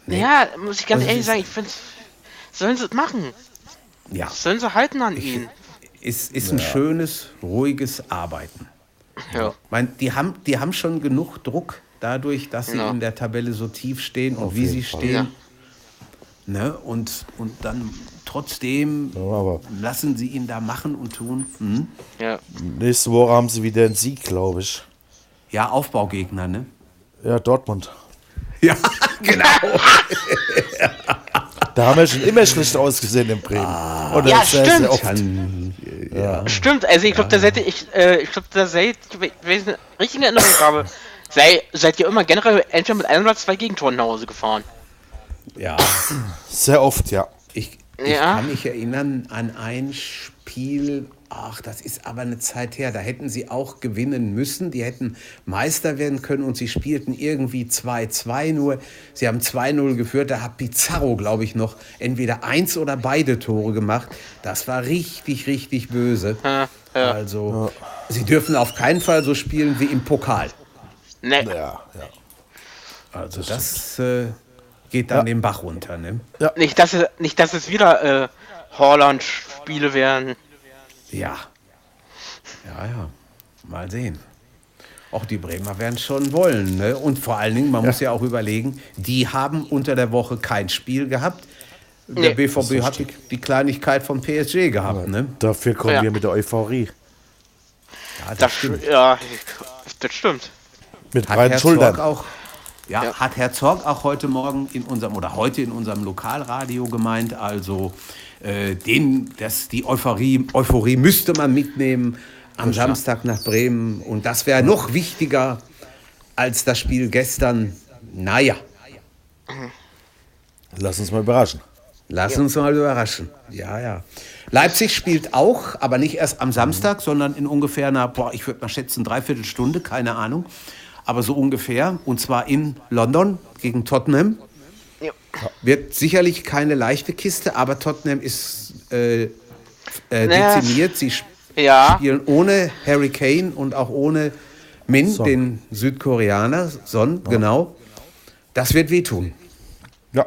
ja, muss ich ganz Das ehrlich ist- sagen, ich finde, sollen sie es machen. Ja, Sollen sie halten an ihn. ist, ist ein schönes, ruhiges Arbeiten. Ja. Ich mein, die, haben, die haben schon genug Druck dadurch, dass sie Ja. in der Tabelle so tief stehen und Auf wie sie Fall. stehen. Ja. Ne? Und, und dann trotzdem Ja, aber lassen sie ihn da machen und tun. Hm? Ja. nächste Woche haben sie wieder einen Sieg, glaube ich. Ja, Aufbaugegner, ne? Ja, Dortmund. (laughs) Ja, genau. Da haben wir schon immer schlecht ausgesehen in Bremen. Oder Ja, sehr, sehr stimmt. oft. Kann, ja. Stimmt, also ich glaube, da seid ihr, ich, äh, ich glaube, da seid, wenn ich eine richtige Erinnerung habe, sei, seid ihr immer generell entweder mit einem oder zwei Gegentoren nach Hause gefahren. ja. Sehr oft, ja. Ich, ich Ja. kann mich erinnern an ein Spiel, ach, das ist aber eine Zeit her, da hätten sie auch gewinnen müssen. Die hätten Meister werden können und sie spielten irgendwie 2-2 nur. Sie haben 2-0 geführt, da hat Pizarro, glaube ich, noch entweder eins oder beide Tore gemacht. Das war richtig, richtig böse. Ja, ja. Also, sie dürfen auf keinen Fall so spielen wie im Pokal. Ne, Ja, ja. Also, das äh, geht dann den Bach runter, ne? nicht, dass es, nicht, dass es wieder äh, Holland-Spiele werden. Ja. Ja, ja. Mal sehen. Auch die Bremer werden schon wollen. Ne? Und vor allen Dingen, man muss ja auch überlegen, die haben unter der Woche kein Spiel gehabt. Der Nee. BVB hat die, die Kleinigkeit vom PSG gehabt. Ne? Dafür kommen Ja. wir mit der Euphorie. Ja, das, Das, stimmt. ja, das stimmt. Mit Hat breiten Herr Schultern. Zorg auch, ja, Ja. hat Herr Zorg auch heute Morgen in unserem oder heute in unserem Lokalradio gemeint, also äh, den, das, die Euphorie, Euphorie müsste man mitnehmen am Samstag nach Bremen und das wäre noch wichtiger als das Spiel gestern. Naja, Lass uns mal überraschen. lass uns mal überraschen. Ja, ja. Leipzig spielt auch, aber nicht erst am Samstag, sondern in ungefähr einer, boah, ich würde mal schätzen, dreiviertel Stunde, keine Ahnung. Aber so ungefähr. Und zwar in London gegen Tottenham. Ja. Wird sicherlich keine leichte Kiste, aber Tottenham ist äh, äh, Naja. dezimiert. Sie sp- Ja. spielen ohne Harry Kane und auch ohne Min, Son. den Südkoreaner. Son, genau. Das wird wehtun. Ja.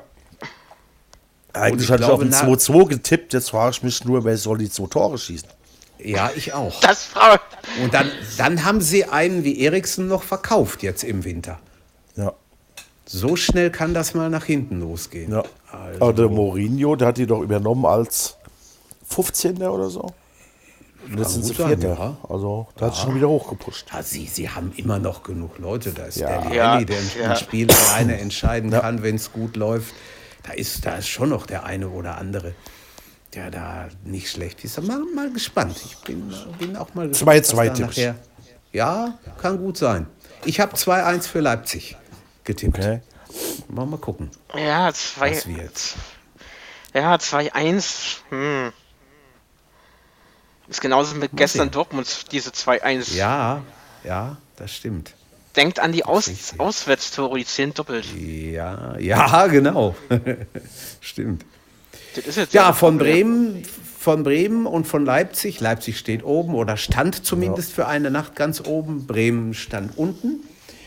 Eigentlich ich hatte ich auf ein na- 2-2 getippt. Jetzt frage ich mich nur, wer soll die zwei Tore schießen? Ja, ich auch. Das. Und dann, dann haben sie einen wie Eriksen noch verkauft jetzt im Winter. Ja. So schnell kann das mal nach hinten losgehen. ja. Also, Aber der Mourinho, der hat die doch übernommen als 15. oder so. Und jetzt sind sie Vierter. ja. Also, da hat sich schon wieder hochgepusht. ja, sie, sie haben immer noch genug Leute. Da ist Ja. der Ja, Lielli, der ein ja. Spiel alleine (clears throat) entscheiden kann, wenn es gut läuft. Da ist, da ist schon noch der eine oder andere, der da nicht schlecht ist. Mal, mal gespannt. Ich bin, bin auch mal gespannt. 2-2 was da tipp ich. nachher- Ja, kann gut sein. Ich habe 2-1 für Leipzig getippt. Okay. Mal, mal gucken. Ja, zwei. Was wird? Ja, 2-1. Hm. Ist genauso mit gestern sehen. Dortmund, diese 2-1. Ja, ja, das stimmt. Denkt an die Aus Auswärtstore, die 10 doppelt. Ja, ja, (laughs) genau. (laughs) Stimmt. Das ist jetzt Ja, von. Bremen, von Bremen und von Leipzig. Leipzig steht oben oder stand zumindest für eine Nacht ganz oben. Bremen stand unten.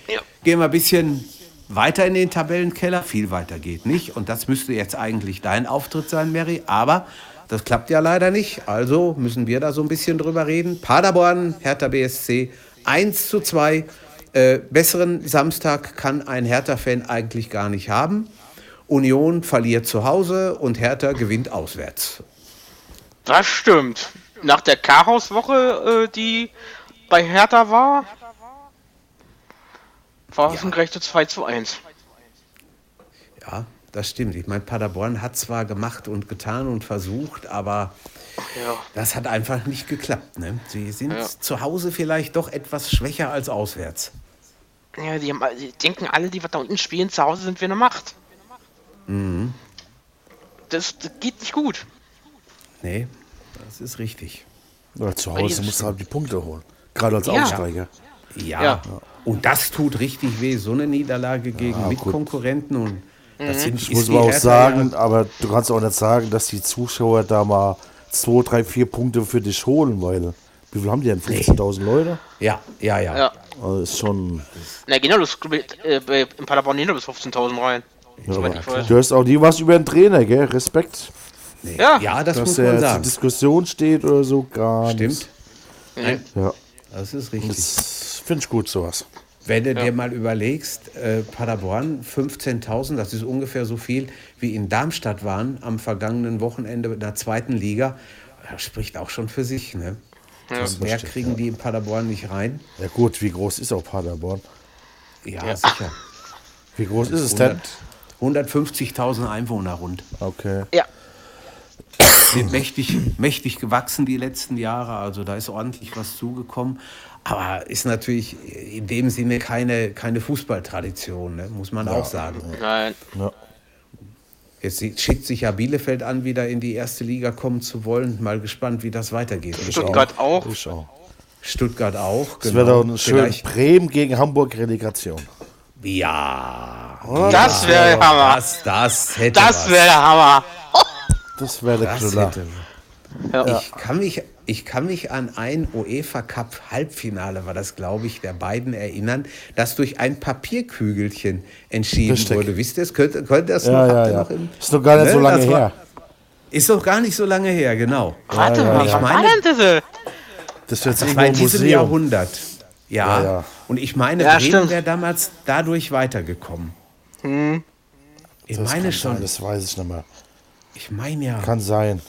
Ja. Gehen wir ein bisschen weiter in den Tabellenkeller. Viel weiter geht nicht. Und das müsste jetzt eigentlich dein Auftritt sein, Mary. Aber das klappt ja leider nicht. Also müssen wir da so ein bisschen drüber reden. Paderborn, Hertha BSC 1 zu 2. Äh, besseren Samstag kann ein Hertha-Fan eigentlich gar nicht haben. Union verliert zu Hause und Hertha gewinnt auswärts. Das stimmt. Nach der Chaos-Woche, äh, die bei Hertha war, war es ein gerechtes 2 zu 1. Ja, das stimmt. Ich meine, Paderborn hat zwar gemacht und getan und versucht, aber Ja. das hat einfach nicht geklappt. Ne? Sie sind Ja. zu Hause vielleicht doch etwas schwächer als auswärts. Ja, die, haben, die denken alle, die was da unten spielen, zu Hause sind wir eine Macht. Mhm. Das, das geht nicht gut. Nee, das ist richtig. Ja, zu Hause musst du halt die Punkte holen. Gerade als Ja. Aufsteiger. Ja. Ja. Und das tut richtig weh, so eine Niederlage gegen gut. Mitkonkurrenten. Und das sind, Ich muss aber auch sagen, ja- aber du kannst auch nicht sagen, dass die Zuschauer da mal 2, 3, 4 Punkte für dich holen, weil wie viel haben die denn? 15.000 Leute? Ja, ja, ja. Ja. Also ist schon. Na, genau, das äh, bei- in Paderborn gehen nur bis 15.000 rein. Weiß. Du hörst auch nie was über den Trainer, gell? Respekt. Ja, Ja, das dass muss er man zur sagen. Diskussion steht oder so, gar Stimmt. nicht. Ja. Das ist richtig. Das finde ich gut, sowas. Wenn du dir mal überlegst, äh, Paderborn 15.000, das ist ungefähr so viel wie in Darmstadt waren am vergangenen Wochenende in der zweiten Liga, das spricht auch schon für sich. Ne? Das mehr stimmt, kriegen die in Paderborn nicht rein. Ja gut, wie groß ist auch Paderborn? Ja, sicher. Wie groß ist es denn? 100 150.000 Einwohner rund. Okay. Ja. Sind mächtig, mächtig gewachsen die letzten Jahre, also da ist ordentlich was zugekommen. Aber ist natürlich in dem Sinne keine, keine Fußballtradition, ne? muss man auch sagen. Nein. Ja. Jetzt schickt sich ja Bielefeld an, wieder in die erste Liga kommen zu wollen. Mal gespannt, wie das weitergeht. Stuttgart auch. Auch. Stuttgart auch. Es wäre doch eine schöne Genau. Bremen gegen Hamburg Relegation. Ja. Das wäre Hammer. Das, das hätte Das wäre Hammer. Das wäre der Das Knüller. hätte Ja. Ich kann mich, ich kann mich an ein UEFA Cup Halbfinale, war das glaube ich, der beiden erinnern, das durch ein Papierkügelchen entschieden Richtig. wurde. Wisst ihr es? Könnt, könnt ihr das Ja, noch, ja, ja. noch im, Ist doch gar nicht Ne, so lange war- her. Ist doch gar nicht so lange her, genau. Warte mal, Ich war meine- denn das? Das wird jetzt irgendwo war in diesem Museum. Jahrhundert. Ja. Ja, ja. Und ich meine, Ja, Bremen wäre damals dadurch weitergekommen. Ich Das meine schon. Sein, das weiß ich nicht mehr. Ich meine ja. Kann sein.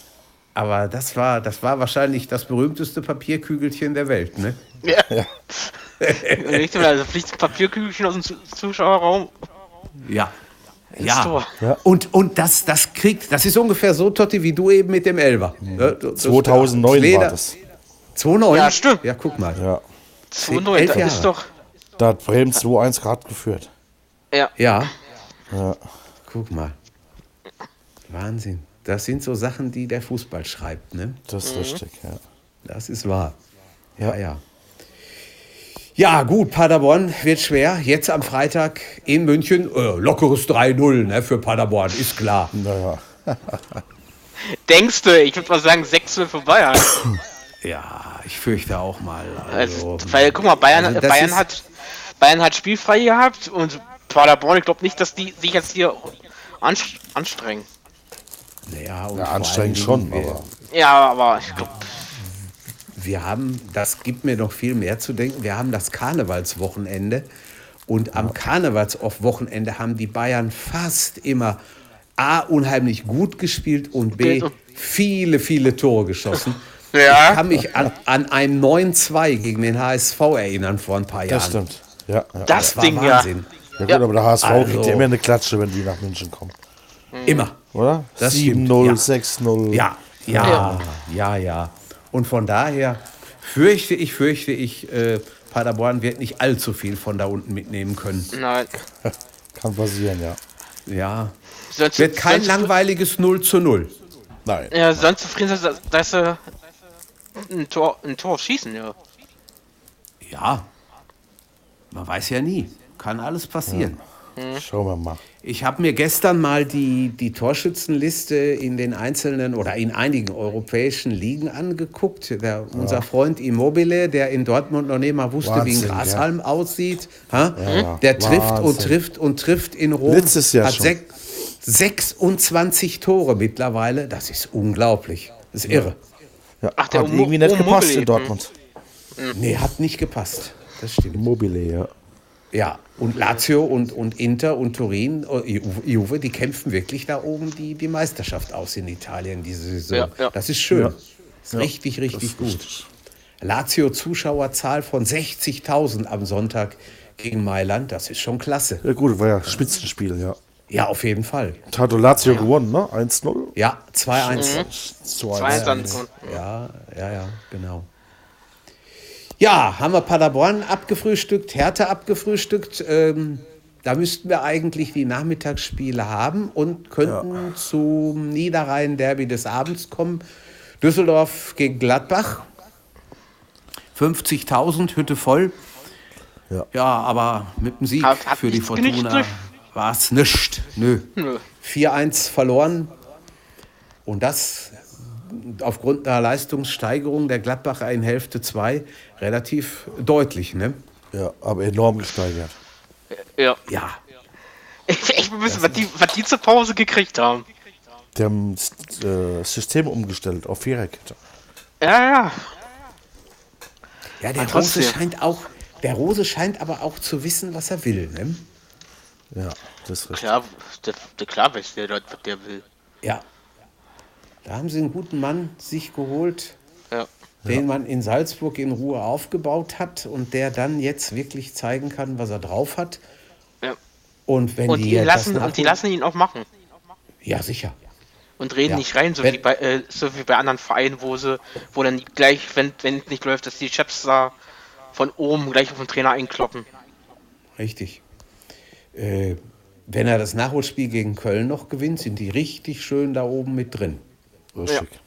Aber das war, das war wahrscheinlich das berühmteste Papierkügelchen der Welt, ne? Ja. (laughs) Richtig, also fliegt ein Papierkügelchen aus dem Zu- Zuschauerraum Ja. Ja. Tor. Und, und das, das kriegt, das ist ungefähr so, Totti, wie du eben mit dem Elber. Ja, das- 2009 das Leder- war das. 2009? Ja, stimmt. Ja, guck mal. Ja. 2-0, elf das Jahre. ist doch. Da hat Bremen 2-1 gerade geführt. Ja. Ja, Ja. guck mal. Wahnsinn. Das sind so Sachen, die der Fußball schreibt, ne? Das ist richtig, ja. Das ist wahr. Ja, ja. Ja, gut, Paderborn wird schwer. Jetzt am Freitag in München. Äh, lockeres 3-0 ne, für Paderborn, ist klar. Naja. (laughs) Denkst du, ich würde mal sagen 6-0 für Bayern. (coughs) Ja, ich fürchte auch mal. Also, Also, weil, guck mal, Bayern, also Bayern, ist- hat, Bayern hat spielfrei gehabt und Paderborn, ich glaube nicht, dass die sich jetzt hier anst anstrengen. Ja, und Ja, anstrengend schon, wir- aber. Ja, aber ich glaube, Wir haben, das gibt mir noch viel mehr zu denken, wir haben das Karnevalswochenende und am Karnevalswochenende haben die Bayern fast immer A, unheimlich gut gespielt und B, viele, viele Tore geschossen. (laughs) Ja. Ich kann mich an, an ein 9-2 gegen den HSV erinnern vor ein paar Jahren. Das stimmt. Ja, ja. das, Das war Ding Wahnsinn. ja gut, aber der HSV kriegt Also- ja immer eine Klatsche, wenn die nach München kommen. Immer. Oder? Das 7-0, stimmt, 6-0. Ja, ja, ja, ja. Und von daher fürchte ich, fürchte ich, äh, Paderborn wird nicht allzu viel von da unten mitnehmen können. ja. Nein. (laughs) Kann passieren, ja. Ja. Sonst, Wird kein sonst, langweiliges 0 zu 0. Nein. Ja, sonst zufrieden sind, dass, dass sie ein Tor, ein Tor schießen, ja. Ja. Man weiß ja nie. Kann alles passieren. Schauen wir mal. Ich habe mir gestern mal die, die Torschützenliste in den einzelnen oder in einigen europäischen Ligen angeguckt. Der, Unser Freund Immobile, der in Dortmund noch nicht mal wusste, wie ein Wahnsinn, Grashalm aussieht, ha? ja. der trifft und Wahnsinn. trifft und trifft in Rom. Letztes Jahr hat schon. sech- 26 Tore mittlerweile. Das ist unglaublich. Das ist irre. Ja, Ach, der hat irgendwie nicht gepasst in Dortmund. Nee, hat nicht gepasst. Das stimmt. Immobile, ja. Ja, und Lazio und, und Inter und Turin, äh, Ju- Juve, die kämpfen wirklich da oben die, die Meisterschaft aus in Italien diese Saison. Ja, ja. Das ist schön. Ja. Ist richtig, richtig gut. Lazio Zuschauerzahl von 60.000 am Sonntag gegen Mailand, das ist schon klasse. Ja gut, war ja Spitzenspiel, ja. Ja, auf jeden Fall. Hat Lazio gewonnen, ne? 1-0. Ja, 2-1. 2-1. 2-1. Ja, ja, ja, genau. Ja, haben wir Paderborn abgefrühstückt, Hertha abgefrühstückt. Ähm, da müssten wir eigentlich die Nachmittagsspiele haben und könnten zum Niederrhein-Derby des Abends kommen. Düsseldorf gegen Gladbach. 50.000, Hütte voll. Ja. Ja, aber mit dem Sieg Hat- hat für die Fortuna war es nichts. Nö. Nö. 4-1 verloren. Und das aufgrund einer Leistungssteigerung der Gladbacher in Hälfte 2 relativ deutlich. Ne? Ja, aber enorm gesteigert. Ja. Ja, Ich, bisschen, was die, was die zur Pause gekriegt haben. Die haben das äh, System umgestellt auf Viererkette. Ja, ja. Ja, der Aber Rose trotzdem. scheint auch, der Rose scheint aber auch zu wissen, was er will, ne? Ja, das ist richtig. Klar, der, der klar weiß der dort, was der will. Ja. Da haben sie einen guten Mann sich geholt, Ja. den man in Salzburg in Ruhe aufgebaut hat und der dann jetzt wirklich zeigen kann, was er drauf hat. ja. Und wenn Und die, die, das lassen, und die lassen ihn auch machen. Ja, sicher. Und reden Ja. nicht rein, so Wenn- wie, bei, äh, so wie bei anderen Vereinen, wo sie, wo dann gleich, wenn wenn es nicht läuft, dass die Chefs da von oben gleich auf den Trainer einkloppen. Richtig. Äh, wenn er das Nachholspiel gegen Köln noch gewinnt, sind die richtig schön da oben mit drin. Richtig.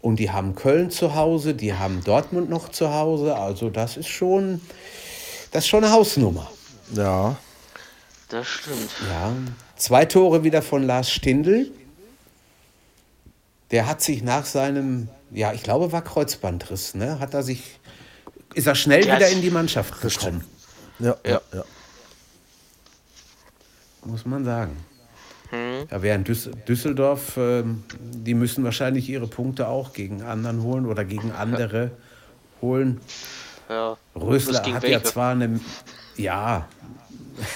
Und die haben Köln zu Hause, die haben Dortmund noch zu Hause. Also das ist schon, das ist schon eine Hausnummer. Ja. Das stimmt. Ja. Zwei Tore wieder von Lars Stindl. Der hat sich nach seinem, ja, ich glaube, war Kreuzbandriss, ne? Hat er sich, ist er schnell Der wieder in die Mannschaft gekommen, Ja, ja, Ja. ja. muss man sagen. Hm. Ja, während Düs Düsseldorf, ähm, die müssen wahrscheinlich ihre Punkte auch gegen anderen holen oder gegen andere holen. Ja. Rösler hat weg. ja zwar eine, ja,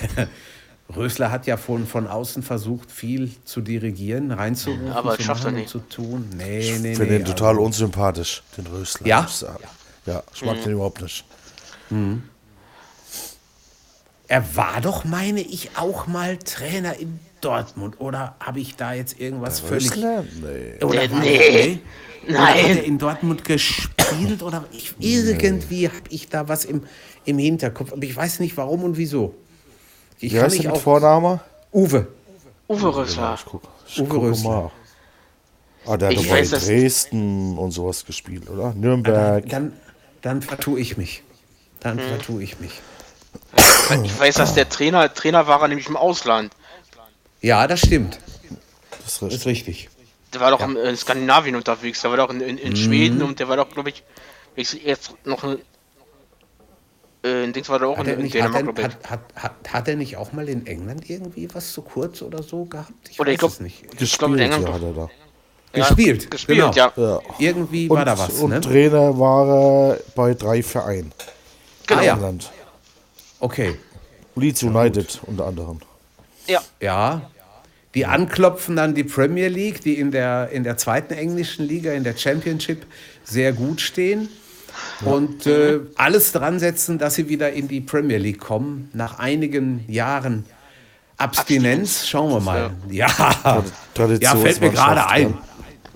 (laughs) Rösler hat ja von, von außen versucht, viel zu dirigieren, reinzurufen, Aber zu schafft er machen nicht. zu tun. Nee, Ich nee, finde nee. den total also, unsympathisch, den Rösler. Ja? sagen. Ja, ich mag den überhaupt nicht. er war doch, meine ich, auch mal Trainer in Dortmund. Oder habe ich da jetzt irgendwas völlig... Rösler? Nee. Oder Äh, war nee. der- nee? Oder hat Nein. er in Dortmund gespielt? Oder ich, irgendwie habe ich da was im, im Hinterkopf. Aber ich weiß nicht, warum und wieso. Ich Wie heißt der mit Vorname? Uwe. Uwe Rösler. Ich guck, ich Uwe Rösler. mal. Ah, der hat Ich weiß, dass- Dresden und sowas gespielt, oder? Nürnberg. Dann, dann vertue ich mich. Dann vertue ich mich. Ich weiß, dass der Trainer, Trainer war er nämlich im Ausland. Ja, das stimmt. Das ist Das richtig. ist richtig. Der war doch im- in Skandinavien unterwegs. Der war doch in, in, in Schweden und der war doch, glaube ich, ich jetzt noch ein. Äh, in Dings war der auch Hat in, er, in nicht, hat, Dänemark, er, glaube ich. hat, hat, hat, hat er nicht auch mal in England irgendwie was zu kurz oder so gehabt? Ich Oder weiß ich glaub- es nicht. Gespielt, England- ja, hat er da. Gespielt, Gespielt, genau. ja. Ja. Irgendwie Und, war da was, und ne? Trainer war er bei drei Vereinen. Genau. Ah, ja. England. Okay. Leeds United unter anderem. Ja. Ja. Die anklopfen dann die Premier League, die in der, in der zweiten englischen Liga, in der Championship, sehr gut stehen. Und äh, alles dran setzen, dass sie wieder in die Premier League kommen. Nach einigen Jahren Abstinenz. Schauen wir mal. Ja, ja fällt mir gerade ein.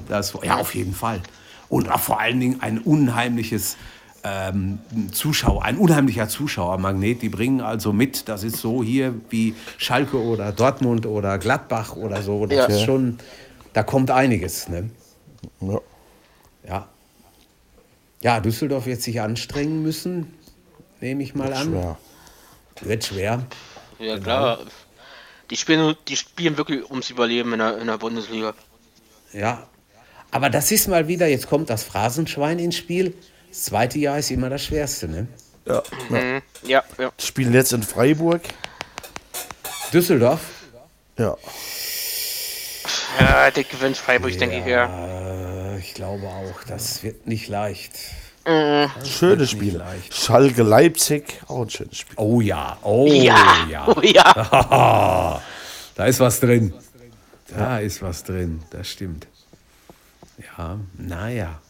Das, ja, auf jeden Fall. Und auch vor allen Dingen ein unheimliches ähm, Zuschauer, ein unheimlicher Zuschauermagnet. Die bringen also mit, das ist so hier wie Schalke oder Dortmund oder Gladbach oder so. Das Ja. ist schon, da kommt einiges. Ne? Ja. Ja. Ja, Düsseldorf wird sich anstrengen müssen, nehme ich mal an. Schwer. Wird schwer. Ja, klar. Die spielen, die spielen wirklich ums Überleben in der, in der Bundesliga. Ja. Aber das ist mal wieder, jetzt kommt das Phrasenschwein ins Spiel. Das zweite Jahr ist immer das Schwerste, ne? Ja. ja. Mhm. Ja, ja. Spielen jetzt in Freiburg. Düsseldorf, Ja. Ja, der gewinnt Freiburg, denke ich, ja. ich glaube auch, das wird nicht leicht. Schönes nicht Spiel. leicht. Schalke Leipzig, auch ein schönes Spiel. Oh ja, oh Ja, ja. oh ja. (laughs) Da ist was drin. Da ist was drin, das stimmt. Ja, naja.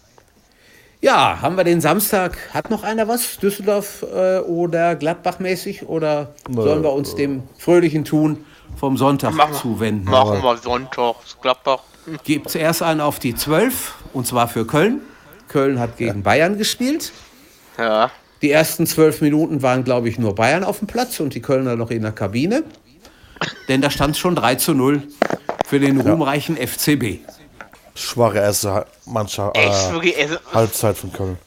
Ja, haben wir den Samstag. Hat noch einer was? Düsseldorf äh, oder Gladbach mäßig? Oder sollen wir uns dem fröhlichen Tun vom Sonntag Machen wir- zuwenden? Machen wir Sonntag, Gladbach. Gibt zuerst einen auf die 12, und zwar für Köln. Köln hat gegen Bayern gespielt. Ja. Die ersten zwölf Minuten waren, glaube ich, nur Bayern auf dem Platz und die Kölner noch in der Kabine. Denn da stand schon 3 zu 0 für den ruhmreichen FCB. Schwache erste Mannschaft, Echt, äh, wirklich, also, Halbzeit von Köln.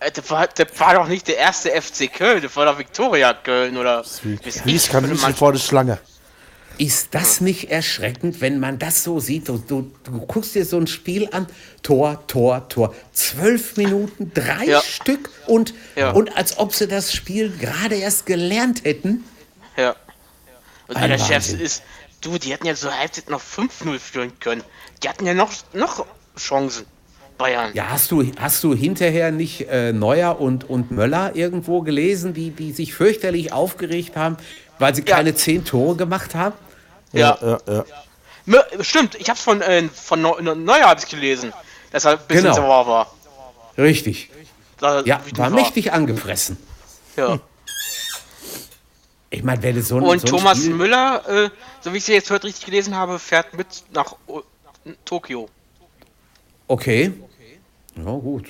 äh, das, war, das war doch nicht der erste FC Köln, das war doch Viktoria Köln, oder? Wie, es kann nicht vor der Schlange. Ist das nicht erschreckend, wenn man das so sieht? Du, du, du guckst dir so ein Spiel an, Tor, Tor, Tor. Zwölf Minuten, drei Ja. Stück und, Ja. und als ob sie das Spiel gerade erst gelernt hätten. Ja. Und Ein der Chef ist, du, die hätten ja zur Halbzeit noch 5-0 führen können. Die hatten ja noch, noch Chancen. Bayern. Ja, hast du, hast du hinterher nicht äh, Neuer und, und Möller irgendwo gelesen, die, die sich fürchterlich aufgeregt haben, weil sie Ja. keine zehn Tore gemacht haben? Ja. Ja, ja. Mö- Stimmt, ich hab's von, äh, von Neu Neu- Neuer hab's gelesen, dass er ein bisschen Genau. sauer war. Richtig. Da- Ja, war mächtig angefressen. Ja. (laughs) Ich meine, wenn du so ein, Und so ein Thomas Spiel, Müller, äh, so wie ich sie jetzt heute richtig gelesen habe, fährt mit nach O- Tokio. Okay. Ja, gut.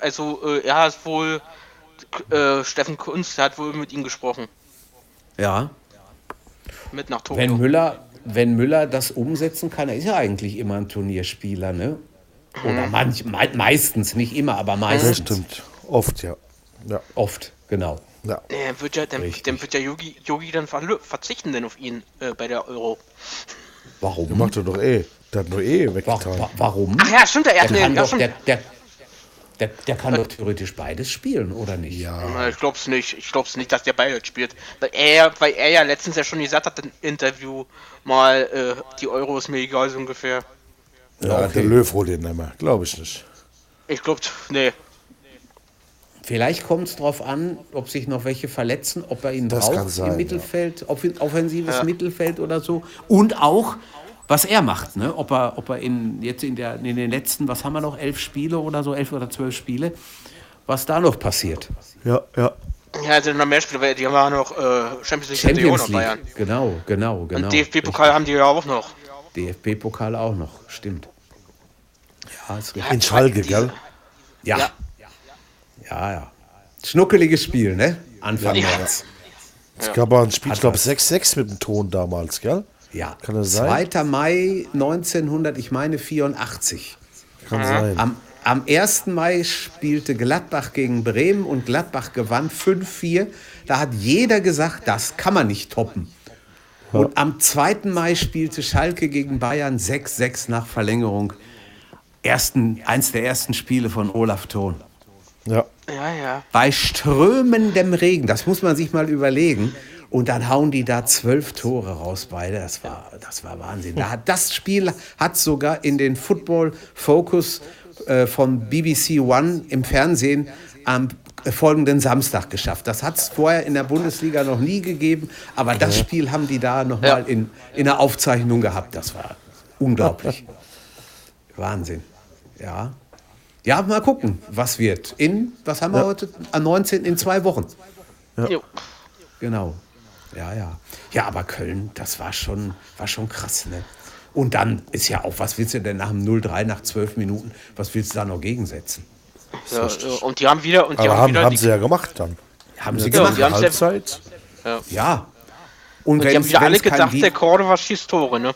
Also, äh, er hat wohl, äh, Steffen Kunst hat wohl mit ihm gesprochen. Ja. Mit nach Tokio. Wenn Müller, wenn Müller das umsetzen kann, er ist ja eigentlich immer ein Turnierspieler, ne? Oder Mhm. manch, mei- meistens, nicht immer, aber Das meistens. stimmt. Oft, ja. Ja, Oft, genau. Ja. Dann wird ja, dann, Richtig. dann wird ja Yogi, Yogi dann verlö- verzichten denn auf ihn äh, bei der Euro. Warum? Der macht er doch eh. Der hat nur eh weggetan. wa warum? Ach ja, stimmt, er Der hat kann, eine, ja, doch, der, der, der, der kann doch theoretisch beides spielen, oder nicht? Ja, Ich glaub's nicht. Ich glaub's nicht, dass der Bayern spielt. Weil er, weil er ja letztens ja schon gesagt hat im Interview mal, äh, die Euro ist mir egal so ungefähr. ja okay. der Löw holt den nicht mehr. Glaube ich nicht. Ich glaub, nee. Vielleicht kommt es darauf an, ob sich noch welche verletzen, ob er ihn Das braucht sein, im Mittelfeld, ob in offensives Mittelfeld oder so. Und auch, was er macht, ne? ob er, ob er in, jetzt in, der, in den letzten, was haben wir noch, elf Spiele oder so, elf oder zwölf Spiele, was da noch passiert. Ja, ja. Ja, also noch mehr Spiele, weil die haben ja noch äh, Champions League Champions noch Bayern. League, genau, genau, genau. Und DFB-Pokal haben die ja auch noch. DFB-Pokal auch noch, stimmt. Ja, ist richtig. In Schalke, gell? Ja. Ja. Ja, ja. Schnuckeliges Spiel, ne? Anfang Ja. März. Es gab mal ein Spiel, ich glaube was. 6-6 mit dem Ton damals, gell? Ja. Kann das sein? 2. Mai 1900, ich meine 84. Kann sein. Am, am 1. Mai spielte Gladbach gegen Bremen und Gladbach gewann 5-4. Da hat jeder gesagt, das kann man nicht toppen. Und am 2. Mai spielte Schalke gegen Bayern 6-6 nach Verlängerung. Ersten, eins der ersten Spiele von Olaf Thon. Ja. Ja, ja. Bei strömendem Regen, das muss man sich mal überlegen. Und dann hauen die da zwölf Tore raus beide. Das war, das war Wahnsinn. Da hat, das Spiel hat sogar in den Football Focus äh, von BBC One im Fernsehen am folgenden Samstag geschafft. Das hat es vorher in der Bundesliga noch nie gegeben. Aber das Spiel haben die da nochmal Ja. in, in der Aufzeichnung gehabt. Das war unglaublich. (laughs) Wahnsinn. Ja. Ja, mal gucken, was wird. In, was haben wir heute? Am 19. in zwei Wochen. Jo. Genau. Ja, ja. Ja, aber Köln, das war schon, war schon krass, ne? Und dann ist ja auch, was willst du denn nach dem 0-3, nach zwölf Minuten, was willst du da noch gegensetzen? Ja, ja, und die haben wieder, und die Aber haben haben, wieder, haben die, sie ja gemacht dann. Haben sie Ja, gemacht? die haben Halbzeit. Ja. Und, und die haben wieder alle gedacht, der Cordova schießt Tore, ne?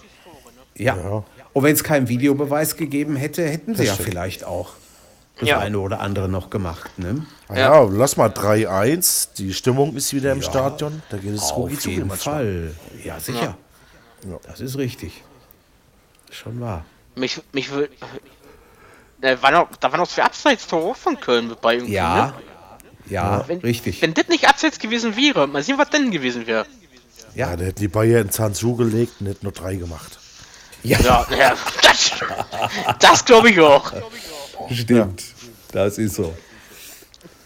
ja. Ja. Und wenn es keinen Videobeweis gegeben hätte, hätten sie ja stimmt. vielleicht auch das Ja. eine oder andere noch gemacht, ne? Ah Ja. lass mal 3-1. Die Stimmung ist wieder im Stadion. Da geht es Auf ruhig zu jeden manchmal. Fall. Ja, sicher. Das ist richtig. Schon wahr. Mich, mich will. Äh, war noch, da war noch zwei Abseits-Tore von Köln mit bei irgendwie, Ja. ne? Ja, Wenn, richtig. Wenn das nicht Abseits gewesen wäre, mal sehen, was denn gewesen wäre. Ja, da hätten die Bayern in Zahn zugelegt und hätten nur drei gemacht. Ja, Ja, ja (laughs) das, das glaube ich auch. (laughs) (laughs) stimmt. Das ist so.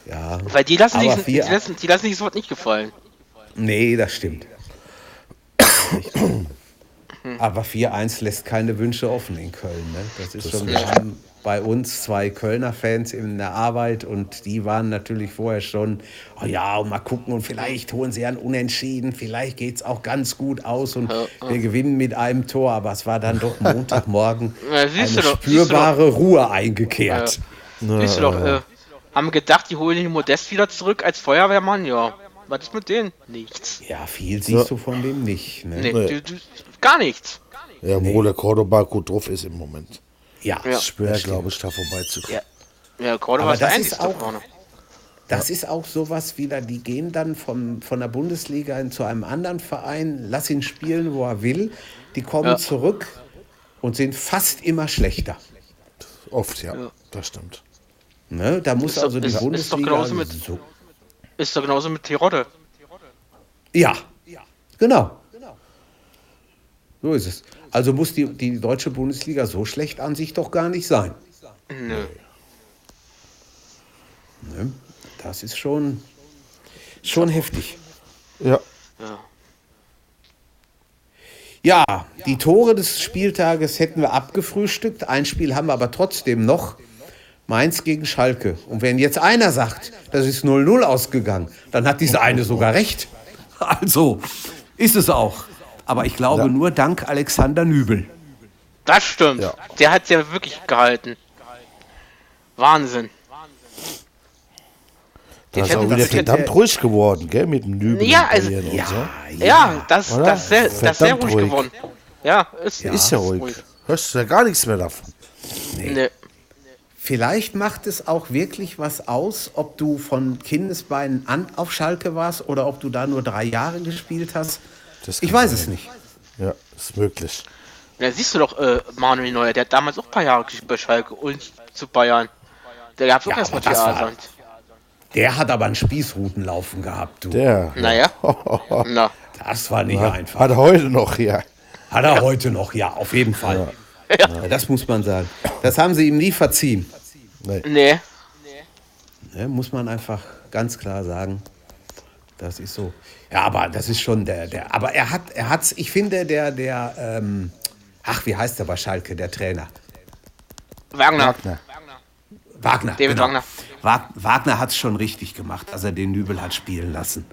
Ja. Weil die lassen, sich, die, lassen, die lassen sich sowas nicht gefallen. Nee, das stimmt. (coughs) Aber 4-1 lässt keine Wünsche offen in Köln. Ne? Das ist schon, wir haben bei uns zwei Kölner Fans in der Arbeit und die waren natürlich vorher schon, oh ja, mal gucken und vielleicht holen sie einen Unentschieden, vielleicht geht es auch ganz gut aus und wir gewinnen mit einem Tor, aber es war dann doch Montagmorgen (laughs) Ja, eine doch, spürbare Ruhe eingekehrt. Siehst du doch, äh, haben gedacht, die holen den Modest wieder zurück als Feuerwehrmann, ja. Was ist mit denen? Nichts. Ja, viel siehst du von dem nicht. Ne? Nee, du, du, gar nichts. Ja, wo der Cordoba gut drauf ist im Moment. Ja, Ja. Schwer, glaube ich, da vorbeizukommen. Ja. Ja, Aber der das ist auch- vorne. Das ist auch sowas wieder, die gehen dann vom, von der Bundesliga in zu einem anderen Verein, lass ihn spielen, wo er will. Die kommen Ja. zurück und sind fast immer schlechter. Oft, ja. Das stimmt. Ne? Da muss Ist doch- also die ist- ist doch Bundesliga. genauso mit- so, Ist doch genauso mit Terodde. ja, genau. So ist es. Also muss die, die deutsche Bundesliga so schlecht an sich doch gar nicht sein. Nö. Ne? Das ist schon, schon heftig. Ja. Ja. Ja, die Tore des Spieltages hätten wir abgefrühstückt. Ein Spiel haben wir aber trotzdem noch. Mainz gegen Schalke. Und wenn jetzt einer sagt, das ist 0-0 ausgegangen, dann hat dieser eine sogar recht. Also ist es auch. Aber ich glaube Ja. nur dank Alexander Nübel. Das stimmt. Ja. Der hat ja wirklich gehalten. Wahnsinn. Da ist auch wieder verdammt ruhig geworden, gell, mit dem Nübel. Ja, und also- Ja, so. Ja, das, Oder? das, sehr, das sehr Verdammt ruhig, ruhig. geworden. Ja, ist, Ist ja ruhig. Hörst du ja gar nichts mehr davon. Nee. Vielleicht macht es auch wirklich was aus, ob du von Kindesbeinen an auf Schalke warst oder ob du da nur drei Jahre gespielt hast. Das Ich weiß sein. es nicht. Ja, ist möglich. Da siehst du doch äh, Manuel Neuer, der hat damals auch ein paar Jahre gespielt bei Schalke und zu Bayern. Der gab's auch Ja, erstmal Theater. Der hat aber ein Spießrutenlaufen gehabt, du. Der. Naja. (laughs) Na. Das war nicht Ja, einfach. hat er heute noch hier. Hat er heute noch, ja, auf jeden Fall. Ja, das muss man sagen. Das haben sie ihm nie verziehen. Nee. Ne, muss man einfach ganz klar sagen. Das ist so. Ja, aber das ist schon der, der. Aber er hat, er hat's, ich finde, der, der, ähm, ach, wie heißt der bei Schalke, der Trainer? Wagner. Wagner. Wagner. David genau. Wagner. Wag- Wagner hat es schon richtig gemacht, dass er den Nübel hat spielen lassen.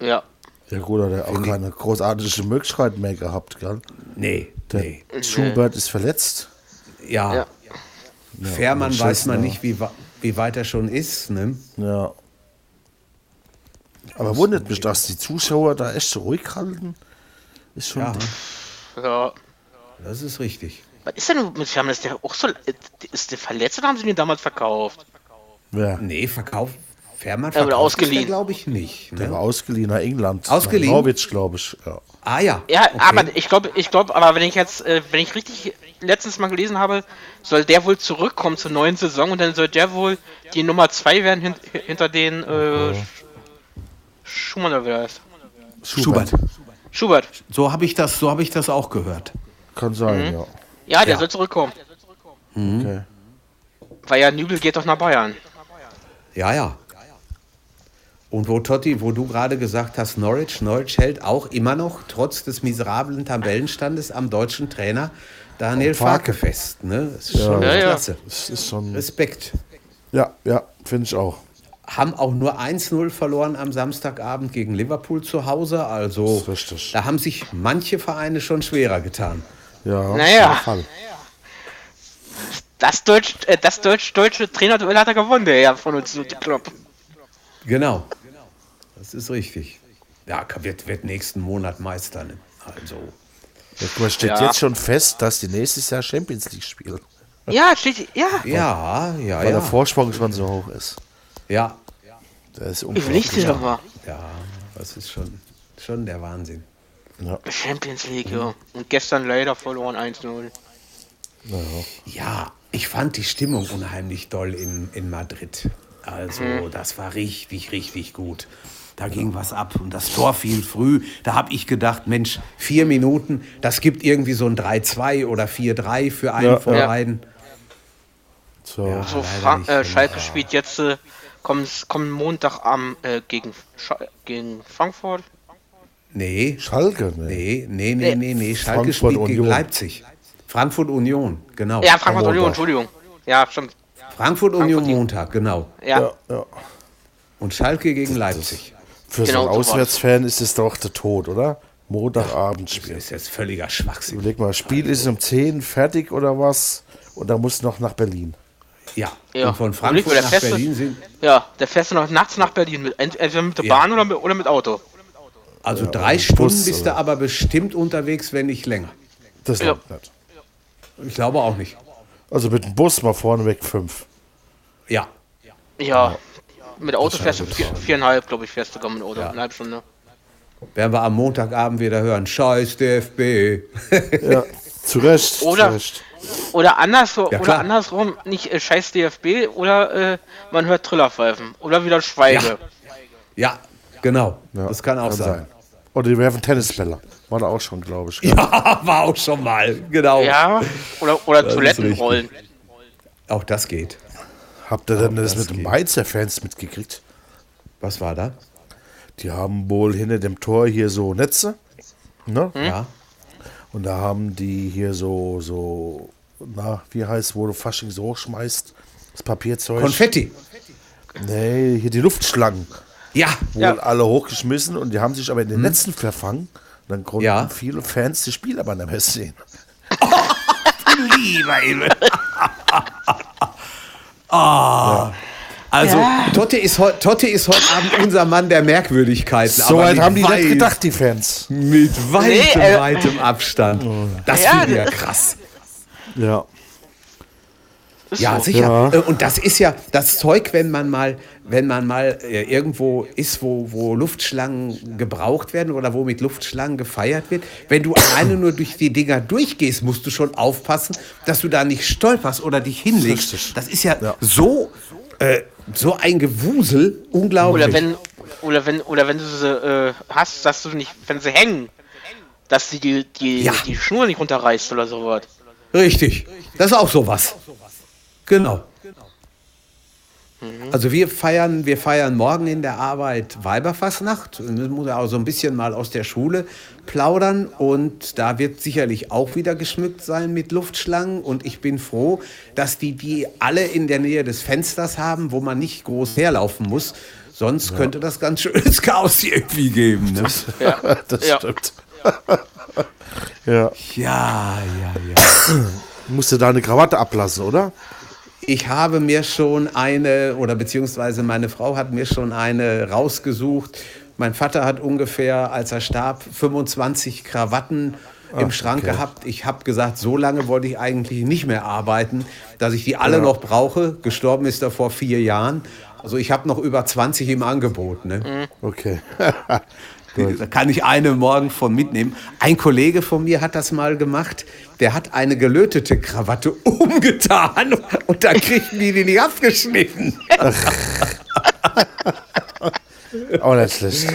Ja. Ja gut, hat er auch keine großartige Möglichkeit mehr gehabt, gell? Nee, Der nee. Schubert ist verletzt. Ja. Ja. Fährmann und weiß man nicht, wie, wie weit er schon ist. Ne? Ja. Aber wundert mich, dass die Zuschauer da echt so ruhig halten. Ist schon. Ja, ja. das ist richtig. Was ist denn mit Fährmann? Ist der auch so. Ist der verletzt oder haben sie den damals verkauft? Ja. Nee, Verkauf. Fährmann Er wurde verkauft ausgeliehen. glaube ich nicht. Der Ne? war ausgeliehen nach England. Ausgeliehen? Nach Norwich, glaube ich. Ja. Ah ja. Ja, okay. aber ich glaube, ich glaube, aber wenn ich jetzt, äh, wenn ich richtig letztens mal gelesen habe, soll der wohl zurückkommen zur neuen Saison und dann soll der wohl die Nummer 2 werden hin, hinter den äh, Schumann oder wer heißt. Schubert. Schubert. So habe ich das, so habe ich das auch gehört. Kann sein, ja. Ja, der Ja. soll zurückkommen. Okay. Weil ja Nübel geht doch nach Bayern. Ja, ja. Und wo Totti, wo du gerade gesagt hast, Norwich, Norwich hält auch immer noch trotz des miserablen Tabellenstandes am deutschen Trainer Daniel Farke fest. Ne? Das ist schon Ja, ja. klasse. Das ist schon. Respekt. Ja, ja, finde ich auch. Haben auch nur 1-0 verloren am Samstagabend gegen Liverpool zu Hause. Also da haben sich manche Vereine schon schwerer getan. Ja, auf Naja. jeden Fall. Das Deutsch, äh, das Deutsch, deutsche Trainerduell hat er gewonnen, der ja von uns, der Klopp. Genau. Das ist richtig. Ja, wird, wird nächsten Monat Meister. Ne? Also. Mal, steht Ja. jetzt schon fest, dass die nächstes Jahr Champions League spielen. Ja, steht, ja. Ja, ja, Weil ja. der Vorsprung schon so hoch ist. Ja, Der ist Ich will nicht unglaublich. aber. ja, das ist schon, schon der Wahnsinn. Champions League, ja. Und gestern leider verloren 1-0. Ja, ich fand die Stimmung unheimlich doll in, in Madrid. Also, das war richtig, richtig gut. Da ging was ab und das Tor fiel früh. Da habe ich gedacht, Mensch, vier Minuten, das gibt irgendwie so ein 3-2 oder 4-3 für einen Ja, von ja. beiden. So. Ja. So, äh, ja. Schalke spielt jetzt, äh, kommt, kommt Montag am, äh, gegen, gegen Frankfurt. Nee, Schalke, ne? nee, nee, nee, nee, nee. Schalke Frankfurt spielt gegen Union. Leipzig. Frankfurt Union, genau. Ja, Frankfurt Union, Montag. Entschuldigung. Ja, stimmt. Frankfurt Union Frankfurt- Montag, genau. Ja, Ja, ja. Und Schalke gegen Leipzig. Für Genau so einen war's. Auswärtsfan ist es doch der Tod, oder? Das Montagabendspiel. ist jetzt völliger Schwachsinn. Überleg mal, Spiel ist um 10 fertig oder was? Und da muss noch nach Berlin. Ja, Ja. und von Frankfurt der nach Feste- Berlin sind ja, der fährst du noch nachts nach Berlin, mit, ent- entweder mit der Ja. Bahn oder mit, oder mit Auto. also Ja, drei Stunden Bus, bist du aber bestimmt unterwegs, wenn nicht länger. Das Ja. glaubt nicht. Ich glaube auch nicht. Also mit dem Bus mal vorneweg 5. Ja, Ja, mit Auto fährst du vier, viereinhalb, glaube ich, fährst du mit Auto, Ja. eine halbe Stunde. werden wir am Montagabend wieder hören. Scheiß DFB. Ja, (laughs) zu Recht. Oder- zu Recht. Oder andersrum, Ja, oder andersrum, nicht äh, scheiß DFB oder äh, man hört Trillerpfeifen. Oder wieder Schweige. Ja, genau. Ja, das kann auch kann sein. Oder die werfen Tennisbälle. War da auch schon, glaube ich. Ja, (laughs) war auch schon mal, genau. Ja, oder, oder Toilettenrollen. Auch das geht. Habt ihr denn das, das mit den geht. Mainzer-Fans mitgekriegt? Was war da? Die haben wohl hinter dem Tor hier so Netze. Ne? Ja. Und da haben die hier so, so, na, wie heißt, wo du Fasching so hochschmeißt, das Papierzeug. Konfetti. nee, hier die Luftschlangen. Ja. Wohl Ja. alle hochgeschmissen und die haben sich aber in den Netzen verfangen. Dann konnten Ja. viele Fans das Spiel aber nicht mehr sehen. (laughs) Lieber Himmel. (laughs) Ah. Also, Totte, ist heu- Totte ist heute Abend unser Mann der Merkwürdigkeiten. Soweit mit haben die weit- nicht gedacht, die Fans. Mit weitem, Nee, äh, weitem Abstand. Das Ja, finde ich ja krass. Ja. Ja, so. sicher. Ja. Äh, Und das ist ja das Zeug, wenn man mal, wenn man mal äh, irgendwo ist, wo, wo Luftschlangen gebraucht werden oder wo mit Luftschlangen gefeiert wird. Wenn du alleine nur durch die Dinger durchgehst, musst du schon aufpassen, dass du da nicht stolperst oder dich hinlegst. Das ist ja, Ja. so, äh, so ein Gewusel, unglaublich. Oder wenn, oder wenn, oder wenn du sie äh, hast, dass du nicht, wenn sie hängen, dass sie die, die, Ja. die Schnur nicht runterreißt oder sowas. Richtig. Das ist auch sowas. Genau. Also wir feiern, wir feiern morgen in der Arbeit Weiberfastnacht. Und Das muss ja auch so ein bisschen mal aus der Schule plaudern. Und da wird sicherlich auch wieder geschmückt sein mit Luftschlangen. Und ich bin froh, dass die die alle in der Nähe des Fensters haben, wo man nicht groß herlaufen muss. Sonst könnte das ganz schönes Chaos hier irgendwie geben. Ne? (laughs) Ja. (laughs) Das Ja. stimmt. ja. Ja, ja, ja. (laughs) Musste da eine Krawatte ablassen, oder? Ich habe mir schon eine, oder beziehungsweise meine Frau hat mir schon eine rausgesucht. Mein Vater hat ungefähr, als er starb, 25 Krawatten im Schrank gehabt. Ich habe gesagt, so lange wollte ich eigentlich nicht mehr arbeiten, dass ich die alle noch brauche. Gestorben ist er vor vier Jahren. Also ich habe noch über 20 im Angebot. Ne? Okay. (laughs) Da kann ich eine morgen von mitnehmen. Ein Kollege von mir hat das mal gemacht. Der hat eine gelötete Krawatte (laughs) umgetan und da kriegten die die nicht abgeschnitten. Auch nicht schlecht.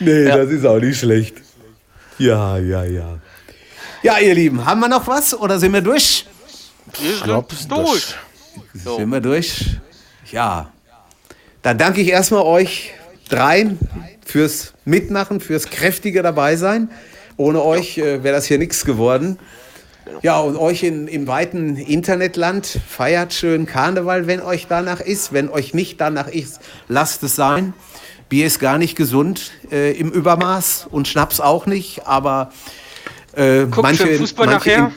Nee, das ist auch nicht schlecht. Ja, ja, ja. Ja, ihr Lieben, haben wir noch was oder sind wir durch? Ich glaub, durch. So. Sind wir durch? Ja. Dann danke ich erstmal euch dreien fürs Mitmachen, fürs kräftige Dabeisein. Ohne euch äh, wäre das hier nichts geworden. Ja, und euch in, im weiten Internetland feiert schön Karneval, wenn euch danach ist. Wenn euch nicht danach ist, lasst es sein. Bier ist gar nicht gesund äh, im Übermaß und Schnaps auch nicht, aber äh, Guckt manche, schön Fußball manche nachher.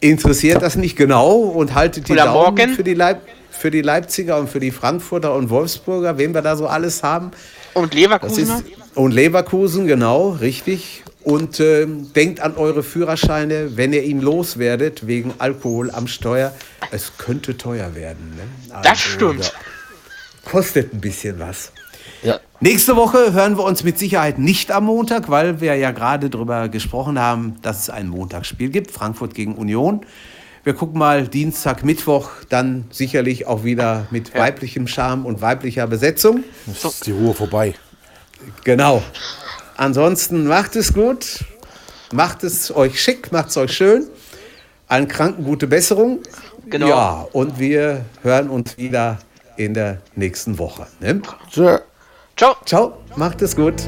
in, interessiert das nicht genau und haltet die Oder Daumen morgen. für die, Leip für die Leipziger und für die Frankfurter und Wolfsburger, wen wir da so alles haben. Und Leverkusen. ist, und Leverkusen, genau, richtig. Und ähm, denkt an eure Führerscheine, wenn ihr ihn loswerdet wegen Alkohol am Steuer. Es könnte teuer werden. Ne? Also, das stimmt. Kostet ein bisschen was. Ja. Nächste Woche hören wir uns mit Sicherheit nicht am Montag, weil wir ja gerade darüber gesprochen haben, dass es ein Montagsspiel gibt, Frankfurt gegen Union. Wir gucken mal Dienstag, Mittwoch, dann sicherlich auch wieder mit weiblichem Charme und weiblicher Besetzung. Jetzt ist die Ruhe vorbei. Genau. Ansonsten macht es gut, macht es euch schick, macht es euch schön. Allen Kranken gute Besserung. Genau. Ja, und wir hören uns wieder in der nächsten Woche. Ne? Tschö. Ciao. Ciao, macht es gut.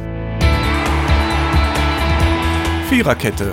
Viererkette,